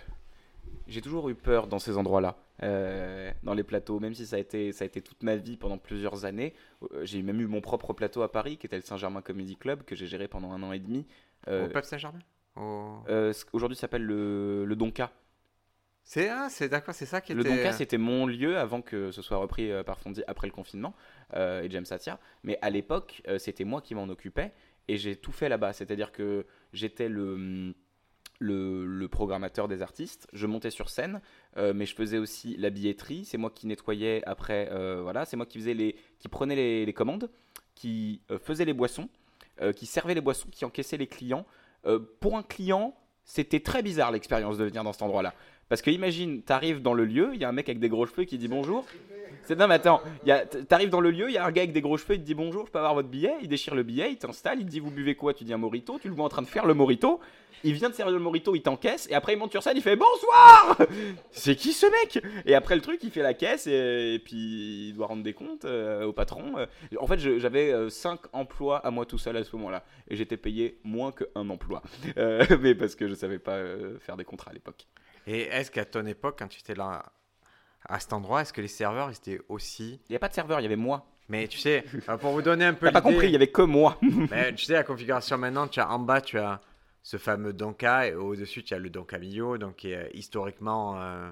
j'ai toujours eu peur dans ces endroits-là. Euh, dans les plateaux, même si ça a, été, ça a été toute ma vie pendant plusieurs années. Euh, J'ai même eu mon propre plateau à Paris, qui était le Saint-Germain Comedy Club, que j'ai géré pendant un an et demi. Euh, Au Peuple Saint-Germain euh, Aujourd'hui, ça s'appelle le, le Donka. C'est ah, c'est d'accord, c'est ça qui Le était. Donka, c'était mon lieu avant que ce soit repris par Fondi après le confinement et James Satia. Mais à l'époque, c'était moi qui m'en occupais et j'ai tout fait là-bas. C'est-à-dire que j'étais le, le, programmateur des artistes. Je montais sur scène, euh, mais je faisais aussi la billetterie. C'est moi qui nettoyais après. euh, voilà, c'est moi qui faisais les, qui prenais les, commandes, qui euh, faisait les boissons, euh, qui servait les boissons, qui encaissait les clients. Euh, pour un client, c'était très bizarre l'expérience de venir dans cet endroit-là. Parce que imagine, t'arrives dans le lieu, il y a un mec avec des gros cheveux qui dit bonjour. C'est non mais attends, t'arrives dans le lieu, il y a un gars avec des gros cheveux, il te dit bonjour, je peux avoir votre billet, il déchire le billet, il t'installe, il te dit vous buvez quoi, tu dis un morito, tu le vois en train de faire le morito, il vient de servir le morito, il t'encaisse et après il monte sur scène, il fait bonsoir. C'est qui ce mec? Et après le truc, il fait la caisse et, puis il doit rendre des comptes euh, au patron. Euh, En fait, j'avais 5 emplois à moi tout seul à ce moment-là et j'étais payé moins qu'un emploi, Euh, mais parce que je savais pas euh, faire des contrats à l'époque. Et est-ce qu'à ton époque, quand tu étais là à cet endroit, est-ce que les serveurs ils étaient aussi. Il n'y a pas de serveur, il y avait moi. Mais tu sais, euh, pour vous donner un peu. T'as pas compris, il y avait que moi. Mais tu sais, la configuration maintenant, tu as en bas, tu as ce fameux Donka et au-dessus, tu as le Donka Mio, donc qui est historiquement, euh,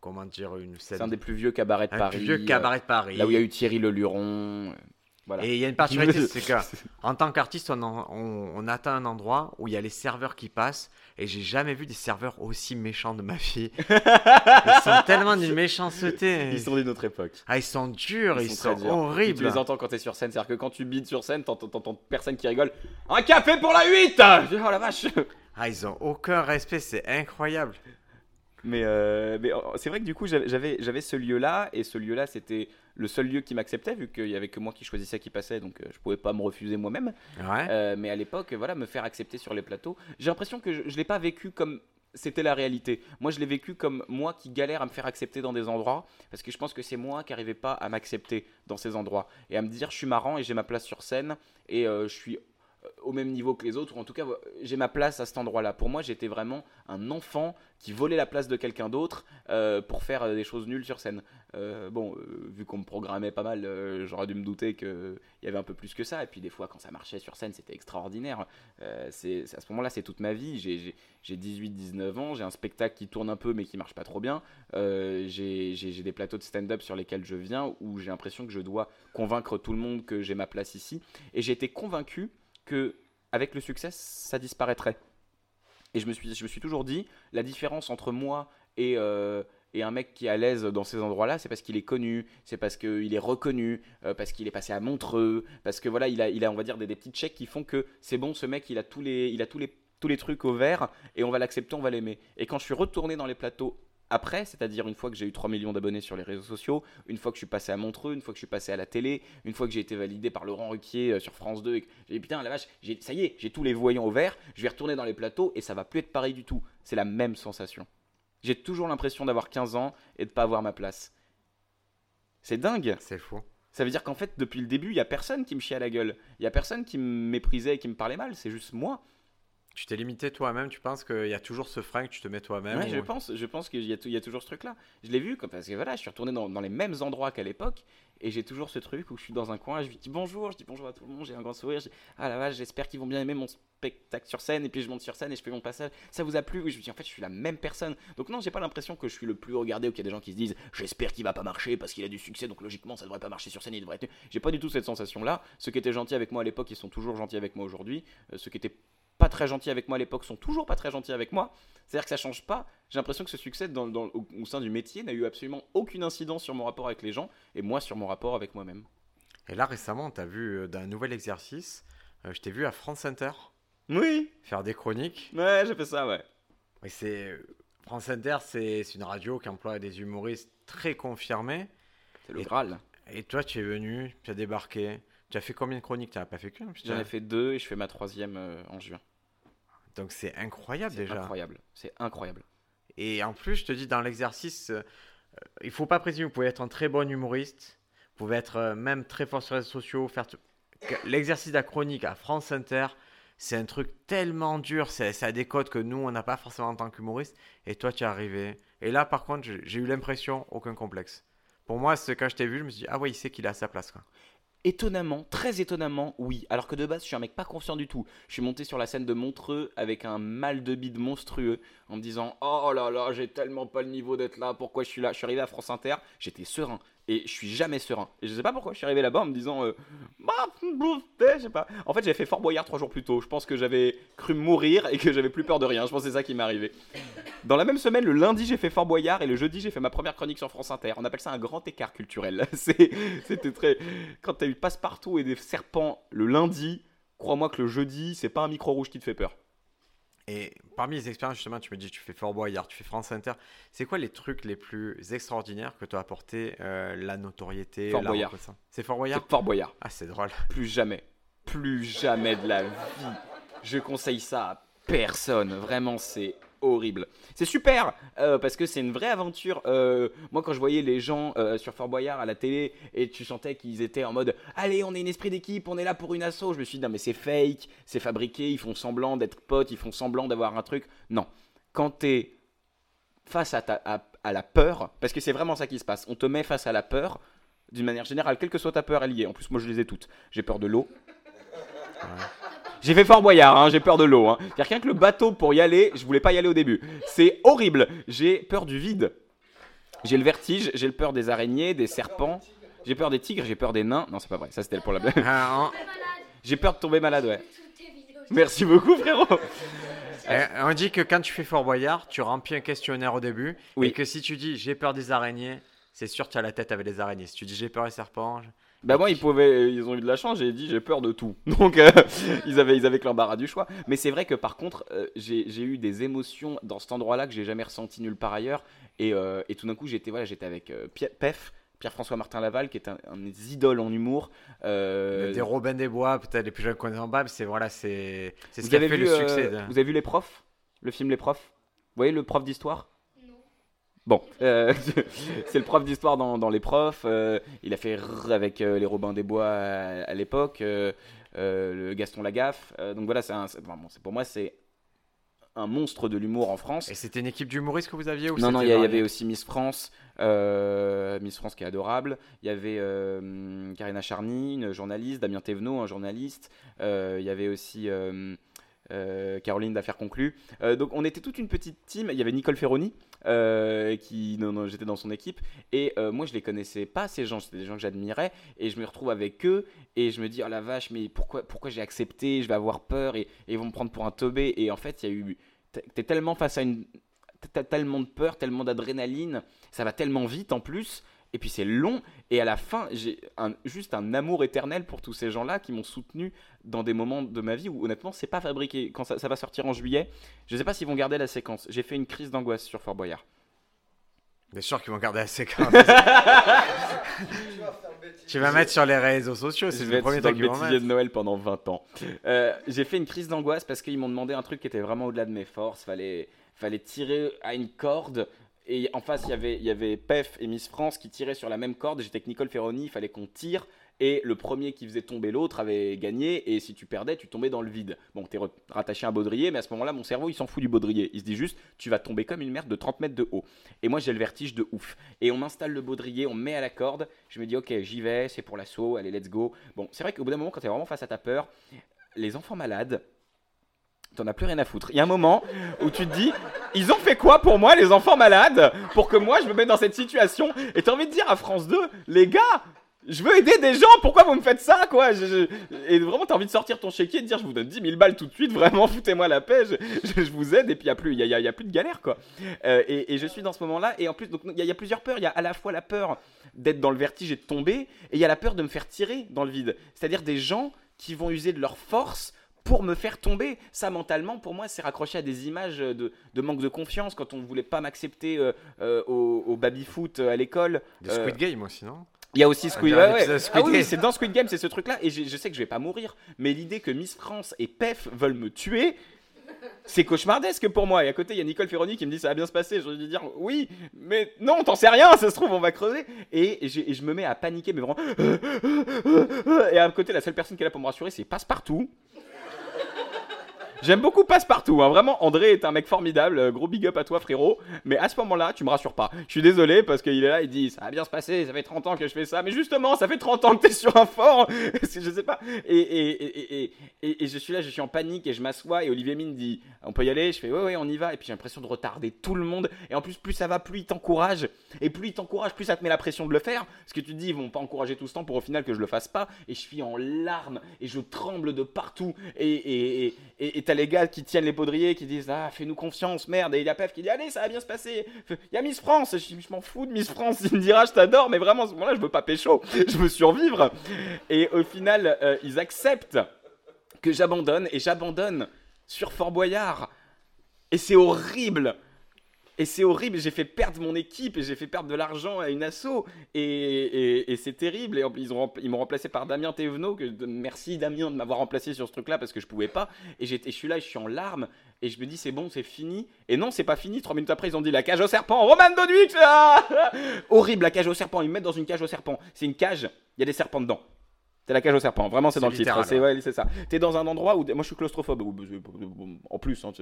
comment dire, une scène. C'est un des plus vieux cabarets de un Paris. plus vieux cabaret de Paris. euh, Là où il y a eu Thierry Le Luron. euh, Voilà. Et il y a une particularité, c'est que en tant qu'artiste, on, en- on, on atteint un endroit où il y a les serveurs qui passent, et j'ai jamais vu des serveurs aussi méchants de ma vie. ils sont tellement d'une méchanceté. Ils sont d'une autre époque. Ah, ils sont durs, ils, sont, durs. horribles. Tu les entends quand t'es sur scène. C'est-à-dire que quand tu bides sur scène, t'entends t'entends personne qui rigole. Un café pour la 8 Oh la vache Ah, ils ont aucun respect, c'est incroyable. Mais, euh, mais euh, c'est vrai que du coup, j'avais- j'avais ce lieu-là, et ce lieu-là, c'était le seul lieu qui m'acceptait, vu qu'il y avait que moi qui choisissais qui passait, donc euh, je pouvais pas me refuser moi-même. Ouais. Euh, mais à l'époque, voilà, me faire accepter sur les plateaux, j'ai l'impression que je, je l'ai pas vécu comme c'était la réalité. Moi, je l'ai vécu comme moi qui galère à me faire accepter dans des endroits, parce que je pense que c'est moi qui n'arrivais pas à m'accepter dans ces endroits et à me dire je suis marrant et j'ai ma place sur scène et euh, je suis au même niveau que les autres, ou en tout cas, j'ai ma place à cet endroit-là. Pour moi, j'étais vraiment un enfant qui volait la place de quelqu'un d'autre euh, pour faire euh, des choses nulles sur scène. Euh, bon, vu qu'on me programmait pas mal, j'aurais dû me douter qu'il y avait un peu plus que ça. Et puis des fois, quand ça marchait sur scène, c'était extraordinaire. C'est à ce moment-là, c'est toute ma vie. J'ai- J'ai j'ai 18-19 ans, j'ai un spectacle qui tourne un peu mais qui marche pas trop bien. J'ai des plateaux de stand-up sur lesquels je viens où j'ai l'impression que je dois convaincre tout le monde que j'ai ma place ici. Et j'ai été convaincu que avec le succès, ça disparaîtrait. Et je me suis, je me suis toujours dit, la différence entre moi et, euh, et un mec qui est à l'aise dans ces endroits-là, c'est parce qu'il est connu, c'est parce qu'il est reconnu, euh, parce qu'il est passé à Montreux, parce que voilà, il a, il a on va dire, des, des petits checks qui font que c'est bon, ce mec, il a tous les, il a tous les, tous les trucs au vert, et on va l'accepter, on va l'aimer. Et quand je suis retourné dans les plateaux après, c'est-à-dire une fois que j'ai eu 3 millions d'abonnés sur les réseaux sociaux, une fois que je suis passé à Montreux, une fois que je suis passé à la télé, une fois que j'ai été validé par Laurent Ruquier euh, sur France 2, et que j'ai dit putain la vache, j'ai- ça y est, j'ai tous les voyants au vert, je vais retourner dans les plateaux et ça va plus être pareil du tout. C'est la même sensation. J'ai toujours l'impression d'avoir 15 ans et de pas avoir ma place. C'est dingue. C'est fou. Ça veut dire qu'en fait, depuis le début, il y a personne qui me chie à la gueule. Il y a personne qui me méprisait et qui me parlait mal. C'est juste moi. Tu t'es limité toi-même, tu penses qu'il y a toujours ce frein que tu te mets toi-même Ouais, je ou- pense, je pense qu'il y, a y toujours ce truc-là. Je l'ai vu parce que voilà, je suis retourné dans, dans les mêmes endroits qu'à l'époque et j'ai toujours ce truc où je suis dans un coin, je lui dis bonjour, je dis bonjour à tout le monde, j'ai un grand sourire, je dis ah la vache, j'espère qu'ils vont bien aimer mon spectacle sur scène et puis je monte sur scène et je fais mon passage. Ça vous a plu? Oui, je me dis en fait, je suis la même personne. Donc non, j'ai pas l'impression que je suis le plus regardé ou qu'il y a des gens qui se disent j'espère qu'il va pas marcher parce qu'il a du succès donc logiquement ça devrait pas marcher sur scène, il devrait être. J'ai pas du tout cette sensation-là. Ceux qui étaient gentils avec moi à l'époque, ils sont toujours gentils avec moi aujourd'hui. Euh, ceux qui étaient pas très gentils avec moi à l'époque sont toujours pas très gentils avec moi. C'est-à-dire que ça change pas. J'ai l'impression que ce succès dans, dans- au, au sein du métier n'a eu absolument aucune incidence sur mon rapport avec les gens et moi sur mon rapport avec moi-même. Et là, récemment, tu as vu euh, d'un nouvel exercice. euh, je t'ai vu à France Inter Oui, faire des chroniques. ouais, j'ai fait ça, ouais. Et c'est euh, France Inter, c'est c'est une radio qui emploie des humoristes très confirmés. C'est le Et- Graal. Et toi, tu es venu, tu as débarqué. Tu as fait combien de chroniques? Tu n'as pas fait qu'une. J'en ai fait deux et je fais ma troisième euh, en juin. Donc c'est incroyable déjà. incroyable. C'est incroyable. Et en plus, je te dis, dans l'exercice, euh, il faut pas présumer, vous pouvez être un très bon humoriste, vous pouvez être euh, même très fort sur les réseaux sociaux, faire L'exercice de la chronique à France Inter, c'est un truc tellement dur, c'est- ça a des codes que nous, on n'a pas forcément en tant qu'humoriste. Et toi, tu es arrivé, Et là, par contre, j'ai eu l'impression, aucun complexe. Pour moi, c'est quand je t'ai vu, je me suis dit, ah ouais, il sait qu'il est à sa place. Quoi. Étonnamment, très étonnamment, oui. Alors que de base, je suis un mec pas confiant du tout. Je suis monté sur la scène de Montreux avec un mal de bide monstrueux en me disant Oh là là, j'ai tellement pas le niveau d'être là, pourquoi je suis là Je suis arrivé à France Inter, j'étais serein. Et je suis jamais serein. Et je sais pas pourquoi je suis arrivé là-bas en me disant euh, Bah, je sais pas. En fait, j'avais fait Fort Boyard trois jours plus tôt. Je pense que j'avais cru mourir et que j'avais plus peur de rien. Je pense c'est ça qui m'est arrivé. Dans la même semaine, le lundi, j'ai fait Fort Boyard et le jeudi, j'ai fait ma première chronique sur France Inter. On appelle ça un grand écart culturel. C'était très. Quand t'as eu passe-partout et des serpents le lundi, crois-moi que le jeudi, c'est pas un micro rouge qui te fait peur. Et parmi les expériences, justement, tu me dis, tu fais Fort Boyard, tu fais France Inter. C'est quoi les trucs les plus extraordinaires que t'as apporté euh, la notoriété Fort la Boyard. C'est Fort Boyard? C'est Fort Boyard. Ah, c'est drôle. Plus jamais. Plus jamais de la vie. Je conseille ça à personne. Vraiment, c'est horrible. C'est super euh, parce que c'est une vraie aventure. Euh, moi, quand je voyais les gens euh, sur Fort Boyard à la télé et tu sentais qu'ils étaient en mode Allez, on est une esprit d'équipe, on est là pour une asso. Je me suis dit Non, mais c'est fake, c'est fabriqué, ils font semblant d'être potes, ils font semblant d'avoir un truc. Non. Quand t'es face à la peur, parce que c'est vraiment ça qui se passe, on te met face à la peur. D'une manière générale, quelle que soit ta peur, elle y est. En plus, moi, je les ai toutes. J'ai peur de l'eau. J'ai fait Fort Boyard, hein, j'ai peur de l'eau. Hein. C'est-à-dire qu'avec le bateau pour y aller, je voulais pas y aller au début. C'est horrible. J'ai peur du vide. J'ai le vertige, j'ai le peur des araignées, des serpents. J'ai peur des tigres, j'ai peur des nains. Non, c'est pas vrai, ça c'était pour la blague. Ah, J'ai peur de tomber malade, ouais. Merci beaucoup, frérot. Eh, on dit que quand tu fais Fort Boyard, tu remplis un questionnaire au début. Oui. Et que si tu dis j'ai peur des araignées, c'est sûr que tu as la tête avec les araignées. Si tu dis j'ai peur des serpents, Bah moi ils pouvaient, ils ont eu de la chance. J'ai dit j'ai peur de tout. Donc euh, ils avaient, ils avaient que l'embarras du choix. Mais c'est vrai que par contre euh, j'ai eu des émotions dans cet endroit-là que j'ai jamais ressenti nulle part ailleurs. Et, euh, et tout d'un coup j'étais voilà, j'étais avec euh, Pef. Pierre-François Martin Laval, qui est un, un des idoles en humour. Euh, des Robin des Bois, peut-être les plus jeunes connaissent en Bab, c'est voilà, c'est c'est ce qui a fait vu, le succès. vous avez vu Les Profs? Le film Les Profs? Vous voyez le prof d'histoire? Bon, euh, c'est le prof d'histoire dans, dans Les Profs. euh, il a fait rrr avec euh, les Robins des Bois à, à l'époque, le Gaston Lagaffe. donc voilà, c'est enfin, bon, pour moi, c'est un monstre de l'humour en France. Et c'était une équipe d'humoristes que vous aviez ou Non, non, il y, avait aussi Miss France, Miss France qui est adorable. Il y avait Karina Charny, une journaliste, Damien Thévenot, un journaliste. Il y avait aussi Caroline d'Affaires Conclues. Donc on était toute une petite team. Il y avait Nicole Ferroni, euh, qui, non, non, j'étais dans son équipe. Et euh, moi, je les connaissais pas, ces gens. C'était des gens que j'admirais. Et je me retrouve avec eux. Et je me dis, oh la vache, mais pourquoi, pourquoi j'ai accepté? Je vais avoir peur et, ils vont me prendre pour un teubé. Et en fait, il y a eu. t'es- T'es tellement face à une. T'as tellement de peur, tellement d'adrénaline, ça va tellement vite en plus, et puis c'est long, et à la fin, j'ai un- juste un amour éternel pour tous ces gens-là qui m'ont soutenu dans des moments de ma vie où honnêtement, c'est pas fabriqué. Quand ça, ça va sortir en juillet, je sais pas s'ils vont garder la séquence. J'ai fait une crise d'angoisse sur Fort Boyard. Bien sûr qu'ils vont garder la séquence? Tu vas mettre sur les réseaux sociaux, c'est le premier truc le de. Noël pendant 20 ans. Euh, j'ai fait une crise d'angoisse parce qu'ils m'ont demandé un truc qui était vraiment au-delà de mes forces. Fallait, fallait tirer à une corde. Et en face, il y avait, Pef et Miss France qui tiraient sur la même corde. J'étais avec Nicole Ferroni, il fallait qu'on tire. Et le premier qui faisait tomber l'autre avait gagné. Et si tu perdais, tu tombais dans le vide. Bon, t'es rattaché à un baudrier, mais à ce moment-là, mon cerveau, il s'en fout du baudrier. Il se dit juste, tu vas tomber comme une merde de 30 mètres de haut. Et moi, j'ai le vertige de ouf. Et on installe le baudrier, on met à la corde. Je me dis, ok, j'y vais, c'est pour l'assaut, allez, let's go. Bon, c'est vrai qu'au bout d'un moment, quand t'es vraiment face à ta peur, les enfants malades, t'en as plus rien à foutre. Il y a un moment où tu te dis, ils ont fait quoi pour moi, les enfants malades, pour que moi je me mette dans cette situation? Et t'as envie de dire à France 2, les gars, je veux aider des gens, pourquoi vous me faites ça, quoi? Et vraiment, t'as envie de sortir ton chéquier et de dire, je vous donne 10 000 balles tout de suite, vraiment, foutez-moi la paix, je, vous aide, et puis il n'y a, plus- a, y a- plus de galère, quoi. Euh, et, je suis dans ce moment-là, et en plus, il y a plusieurs peurs. Il y a à la fois la peur d'être dans le vertige et de tomber, et il y a la peur de me faire tirer dans le vide. C'est-à-dire des gens qui vont user de leur force pour me faire tomber. Ça, mentalement, pour moi, c'est raccroché à des images de, de manque de confiance quand on ne voulait pas m'accepter euh, euh, au, au baby-foot euh, à l'école. Des Euh, Squid Game aussi, non? Il y a aussi Squid, ouais, ouais. Squid Ah oui, Game. c'est dans Squid Game, c'est ce truc-là. Et je, je sais que je vais pas mourir. Mais l'idée que Miss France et Pef veulent me tuer, c'est cauchemardesque pour moi. Et à côté, il y a Nicole Ferroni qui me dit ça va bien se passer. Je lui dis dire oui, mais non, t'en sais rien, ça se trouve, on va. Et, j'ai- et je me mets à paniquer, mais vraiment. Et à côté, la seule personne qui est là pour me rassurer, c'est Passe-Partout. J'aime beaucoup Passepartout. Hein. Vraiment, André est un mec formidable. Euh, Gros big up à toi, frérot. Mais à ce moment-là, tu me rassures pas. Je suis désolé parce qu'il est là, il dit Ça va bien se passer, ça fait 30 ans que je fais ça. Mais justement, ça fait 30 ans que t'es sur un fort. je sais pas. Et, et, et, et, je suis là, je suis en panique et je m'assois. Et Olivier Mine dit On peut y aller? Je fais Ouais, ouais, on y va. Et puis j'ai l'impression de retarder tout le monde. Et en plus, plus ça va, plus il t'encourage. Et plus il t'encourage, plus ça te met la pression de le faire. Parce que tu dis Ils vont pas encourager tout ce temps pour au final que je le fasse pas. Et je suis en larmes et je tremble de partout. Et, et, et, les gars qui tiennent les poudriers qui disent Ah, fais-nous confiance, merde. Et il y a Pef qui dit Allez, ça va bien se passer. Il y a Miss France. Je, je m'en fous de Miss France. Il me dira Je t'adore, mais vraiment, à ce moment-là, je veux pas pécho. Je veux survivre. Et au final, euh, ils acceptent que j'abandonne. Et j'abandonne sur Fort Boyard. Et c'est horrible. Et c'est horrible, j'ai fait perdre mon équipe et j'ai fait perdre de l'argent à une asso. Et, c'est terrible. Et ils, m'ont remplacé par Damien Thévenot. Merci Damien de m'avoir remplacé sur ce truc-là parce que je pouvais pas. Et je suis là, je suis en larmes. Et je me dis, c'est bon, c'est fini. Et non, c'est pas fini. Trois minutes après, ils ont dit la cage au serpent. Roman Dodwick ah Horrible, la cage au serpent. Ils me mettent dans une cage au serpent. C'est une cage, il y a des serpents dedans. C'est la cage au serpent, vraiment c'est dans le titre. C'est ouais, ça. T'es dans un endroit où moi je suis claustrophobe en plus. Hein,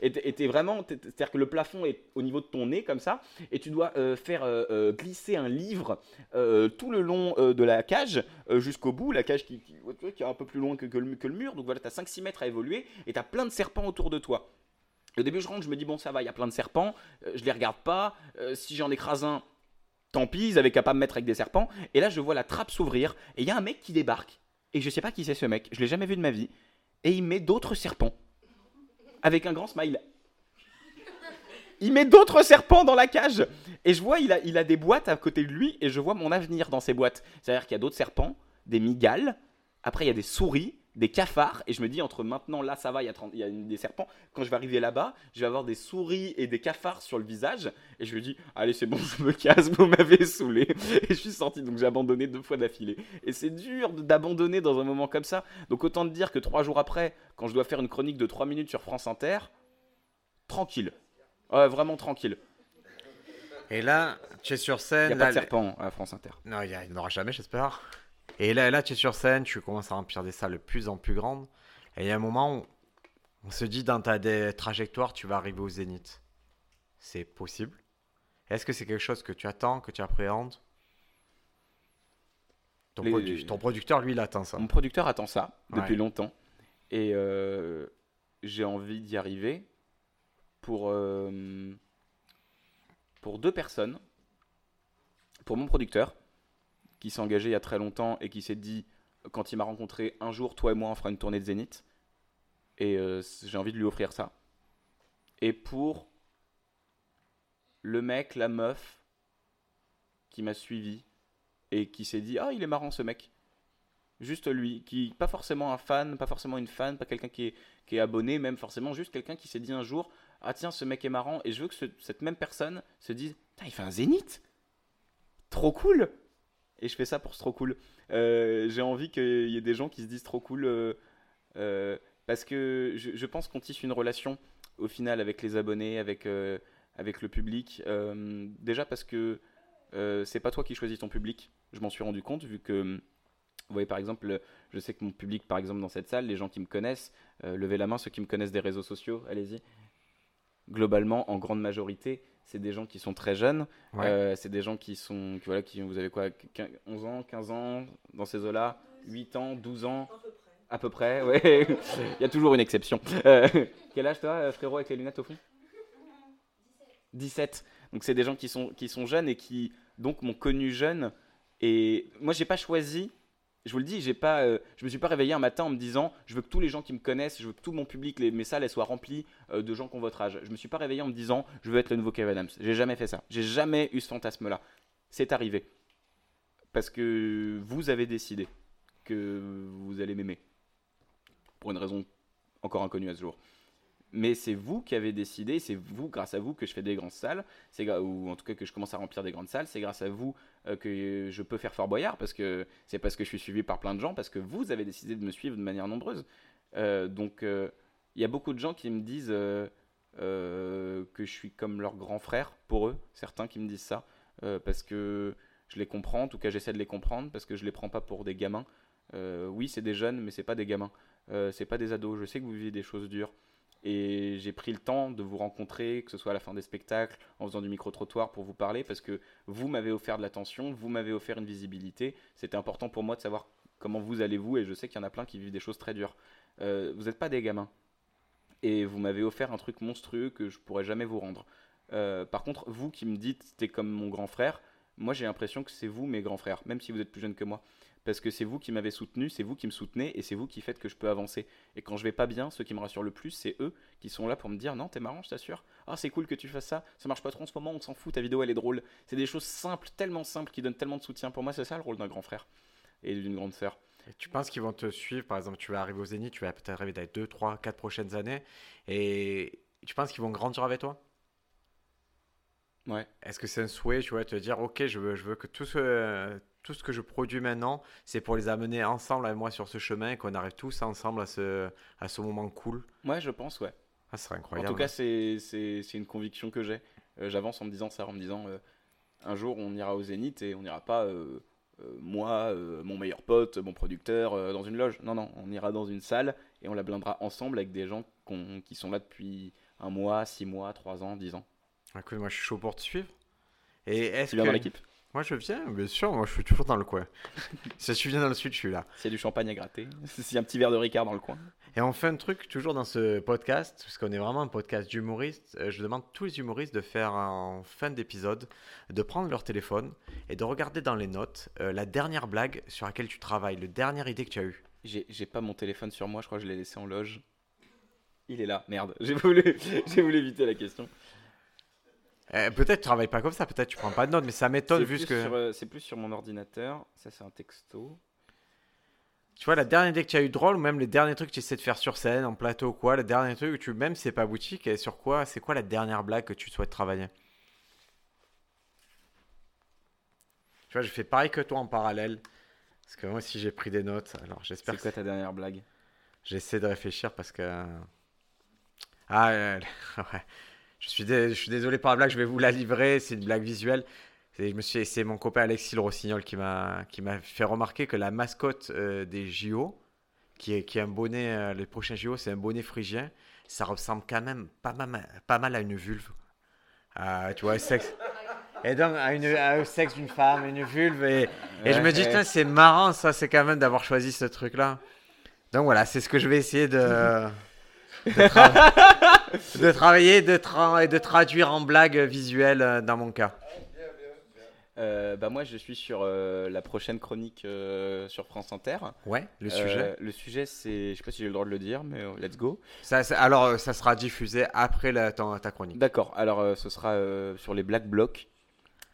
et t'es vraiment, c'est-à-dire que le plafond est au niveau de ton nez comme ça, et tu dois euh, faire euh, euh, glisser un livre tout le long de la cage jusqu'au bout, la cage qui, qui, est un peu plus loin que, le, que le, mur. Donc voilà, t'as 5-6 mètres à évoluer et t'as plein de serpents autour de toi. Au début, je rentre, je me dis bon ça va, il y a plein de serpents, je les regarde pas. si j'en écrase un, Tant pis, ils avaient qu'à pas me mettre avec des serpents. Et là, je vois la trappe s'ouvrir et il y a un mec qui débarque. Et je sais pas qui c'est ce mec, je l'ai jamais vu de ma vie. Et il met d'autres serpents. Avec un grand smile. Il met d'autres serpents dans la cage. Et je vois, il a, il a des boîtes à côté de lui et je vois mon avenir dans ces boîtes. C'est-à-dire qu'il y a d'autres serpents, des migales. Après, il y a des souris des cafards et je me dis entre maintenant là ça va il y a, il y a des serpents. Quand je vais arriver là-bas je vais avoir des souris et des cafards sur le visage et je me dis allez c'est bon je me casse vous m'avez saoulé. Et je suis sorti. Donc j'ai abandonné deux fois d'affilée. Et c'est dur d'abandonner dans un moment comme ça. Donc autant te dire que trois jours après quand je dois faire une chronique de trois minutes sur France Inter tranquille. Ouais, vraiment tranquille. Et là tu es sur scène il n'y a pas de serpent à France Inter. Non il n'y en aura jamais j'espère et là, là, tu es sur scène, tu commences à remplir des salles de plus en plus grandes. Et il y a un moment où on se dit dans ta trajectoire, tu vas arriver au zénith. C'est possible Est-ce que c'est quelque chose que tu attends, que tu appréhendes? Ton, producteur, lui, il attend ça. Mon producteur attend ça depuis longtemps. Et euh, j'ai envie d'y arriver pour, euh, pour deux personnes. Pour mon producteur, qui s'est engagé il y a très longtemps et qui s'est dit, quand il m'a rencontré, un jour, toi et moi, on fera une tournée de Zénith. Et euh, j'ai envie de lui offrir ça. Et pour le mec, la meuf, qui m'a suivi et qui s'est dit, ah, il est marrant ce mec. Juste lui, qui pas forcément un fan, pas forcément une fan, pas quelqu'un qui est, qui est abonné, même forcément juste quelqu'un qui s'est dit un jour, ah tiens, ce mec est marrant, et je veux que cette même personne se dise, il fait un zénith Trop cool et je fais ça pour trop cool. Euh, j'ai envie qu'il y ait des gens qui se disent trop cool euh, euh, parce que je, pense qu'on tisse une relation au final avec les abonnés, avec, avec le public. déjà parce que c'est pas toi qui choisis ton public, je m'en suis rendu compte vu que. Vous voyez, par exemple, je sais que mon public, par exemple, dans cette salle, les gens qui me connaissent, levez la main, ceux qui me connaissent des réseaux sociaux, allez-y. Globalement, en grande majorité, c'est des gens qui sont très jeunes. Euh, c'est des gens qui sont, qui, voilà, qui, vous avez quoi, 11 ans, 15 ans, dans ces eaux-là, 8 ans, 12 ans À peu près, ouais. Il y a toujours une exception. Euh, quel âge toi, euh, frérot, avec les lunettes au fond? 17. Donc c'est des gens qui sont, qui sont jeunes et qui donc m'ont connu jeune. Et moi, j'ai pas choisi je vous le dis, j'ai pas, euh, je me suis pas réveillé un matin en me disant, je veux que tous les gens qui me connaissent, je veux que tout mon public, les, mes salles, elles soient remplies euh, de gens qui ont votre âge. Je me suis pas réveillé en me disant, je veux être le nouveau Kevin Adams. J'ai jamais fait ça. J'ai jamais eu ce fantasme-là. C'est arrivé parce que vous avez décidé que vous allez m'aimer pour une raison encore inconnue à ce jour mais c'est vous qui avez décidé, c'est vous, grâce à vous, que je fais des grandes salles, ou en tout cas que je commence à remplir des grandes salles, c'est grâce à vous que je peux faire Fort Boyard, parce que c'est parce que je suis suivi par plein de gens, parce que vous avez décidé de me suivre de manière nombreuse. Euh, donc euh, il y a beaucoup de gens qui me disent que je suis comme leur grand frère pour eux, certains qui me disent ça, parce que je les comprends, en tout cas j'essaie de les comprendre, parce que je les prends pas pour des gamins. oui, c'est des jeunes, mais c'est pas des gamins, c'est pas des ados. Je sais que vous vivez des choses dures. Et j'ai pris le temps de vous rencontrer, que ce soit à la fin des spectacles, en faisant du micro-trottoir pour vous parler, parce que vous m'avez offert de l'attention, vous m'avez offert une visibilité. C'était important pour moi de savoir comment vous allez-vous, et je sais qu'il y en a plein qui vivent des choses très dures. Euh, vous n'êtes pas des gamins. Et vous m'avez offert un truc monstrueux que je pourrais jamais vous rendre. Euh, par contre, vous qui me dites t'es comme mon grand frère, moi j'ai l'impression que c'est vous mes grands frères, même si vous êtes plus jeune que moi. Parce que c'est vous qui m'avez soutenu, c'est vous qui me soutenez et c'est vous qui faites que je peux avancer. Et quand je vais pas bien, ceux qui me rassurent le plus, c'est eux qui sont là pour me dire non, t'es marrant, je t'assure. Ah, c'est cool que tu fasses ça, ça marche pas trop en ce moment, on s'en fout, ta vidéo elle est drôle. C'est des choses simples, tellement simples, qui donnent tellement de soutien. Pour moi, c'est ça le rôle d'un grand frère et d'une grande sœur. Et tu penses qu'ils vont te suivre? Par exemple, tu vas arriver au Zénith, tu vas peut-être arriver dans les 2, 3, 4 prochaines années. Et tu penses qu'ils vont grandir avec toi? Ouais. Est-ce que c'est un souhait, tu vois, te dire, ok, je veux, je veux que tout ce, tout ce que je produis maintenant, c'est pour les amener ensemble avec moi sur ce chemin et qu'on arrive tous ensemble à ce, à ce moment cool Ouais, je pense, ouais. Ah, ce serait En incroyable. tout cas, c'est une conviction que j'ai. Euh, J'avance en me disant ça, en me disant euh, un jour on ira au Zénith et on n'ira pas euh, moi, mon meilleur pote, mon producteur dans une loge. Non, non, on ira dans une salle et on la blindera ensemble avec des gens qui sont là depuis un mois, six mois, trois ans, dix ans. Écoute, moi, je suis chaud pour te suivre. Et est-ce Tu viens que... dans l'équipe Moi, je viens, bien sûr. Moi, je suis toujours dans le coin. si tu viens dans le sud, je suis là. A du champagne à gratter, a un petit verre de Ricard dans le coin. Et on fait un truc toujours dans ce podcast, parce qu'on est vraiment un podcast d'humoristes. euh, Je demande à tous les humoristes de faire en fin d'épisode, de prendre leur téléphone et de regarder dans les notes euh, la dernière blague sur laquelle tu travailles, le dernière idée que tu as eue. J'ai pas mon téléphone sur moi, je crois que je l'ai laissé en loge. Il est là, merde. J'ai voulu, j'ai voulu éviter la question. Euh, peut-être tu travailles pas comme ça, peut-être tu prends pas de notes, mais ça m'étonne C'est vu que. sur, euh, c'est plus sur mon ordinateur. Ça, c'est un texto. Tu vois, la dernière idée que tu as eu drôle, ou même les derniers trucs que tu essaies de faire sur scène, en plateau ou quoi, le dernier truc que tu. Même si c'est pas boutique, et sur quoi C'est quoi la dernière blague que tu souhaites travailler? Tu vois, je fais pareil que toi en parallèle. Parce que moi aussi j'ai pris des notes. Alors j'espère C'est quoi ta dernière blague? J'essaie de réfléchir parce que. Ah, euh, ouais. Je suis, dé- je suis désolé pour la blague, je vais vous la livrer. C'est une blague visuelle. C'est, je me suis, c'est mon copain Alexis Le Rossignol qui m'a, qui m'a fait remarquer que la mascotte euh, des JO, qui est, qui est un bonnet, euh, les prochains JO, c'est un bonnet phrygien. Ça ressemble quand même pas mal, pas mal à une vulve. Ah, tu vois, le sexe. Et donc, à, une, à un sexe d'une femme, une vulve. Et, et je me dis, Ouais, c'est marrant, ça, c'est quand même d'avoir choisi ce truc-là. Donc voilà, c'est ce que je vais essayer de, de travailler de tra- et de traduire en blague visuelle euh, dans mon cas. Euh, bah moi, je suis sur euh, la prochaine chronique euh, sur France Inter. Ouais, le sujet. Le sujet, c'est, je sais pas si j'ai le droit de le dire, mais let's go. Ça, ça- alors, ça sera diffusé après la, ton- ta chronique. D'accord. Alors, ce sera sur les Black Blocs.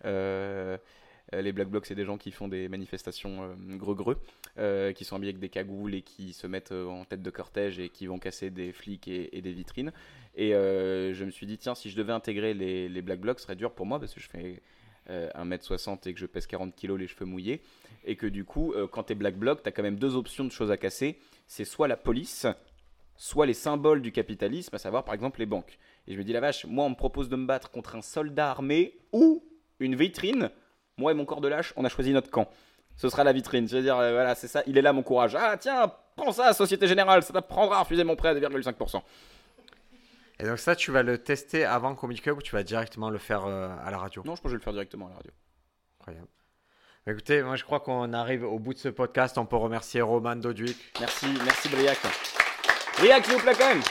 Les Black Blocs, c'est des gens qui font des manifestations greux-greux, euh, qui sont habillés avec des cagoules et qui se mettent euh, en tête de cortège et qui vont casser des flics et, des vitrines. Et euh, je me suis dit, tiens, si je devais intégrer les, les Black Blocs, ce serait dur pour moi parce que je fais euh, 1m60 et que je pèse 40 kg les cheveux mouillés. Et que du coup, quand t'es Black Bloc, t'as quand même deux options de choses à casser. C'est soit la police, soit les symboles du capitalisme, à savoir par exemple les banques. Et je me dis, la vache, moi on me propose de me battre contre un soldat armé ou une vitrine. Moi et mon corps de lâche, on a choisi notre camp. Ce sera la vitrine. Je veux dire, euh, voilà, c'est ça, il est là mon courage. Ah tiens, prends ça, Société Générale, ça t'apprendra à refuser mon prêt à 2,5%. Et donc ça, tu vas le tester avant Comic Club ou tu vas directement le faire euh, à la radio? Non, je pense que je vais le faire directement à la radio. Incroyable. Bah, Écoutez, moi je crois qu'on arrive au bout de ce podcast. On peut remercier Roman Doduic. Merci, merci Briac. Briac, s'il vous plaît quand même.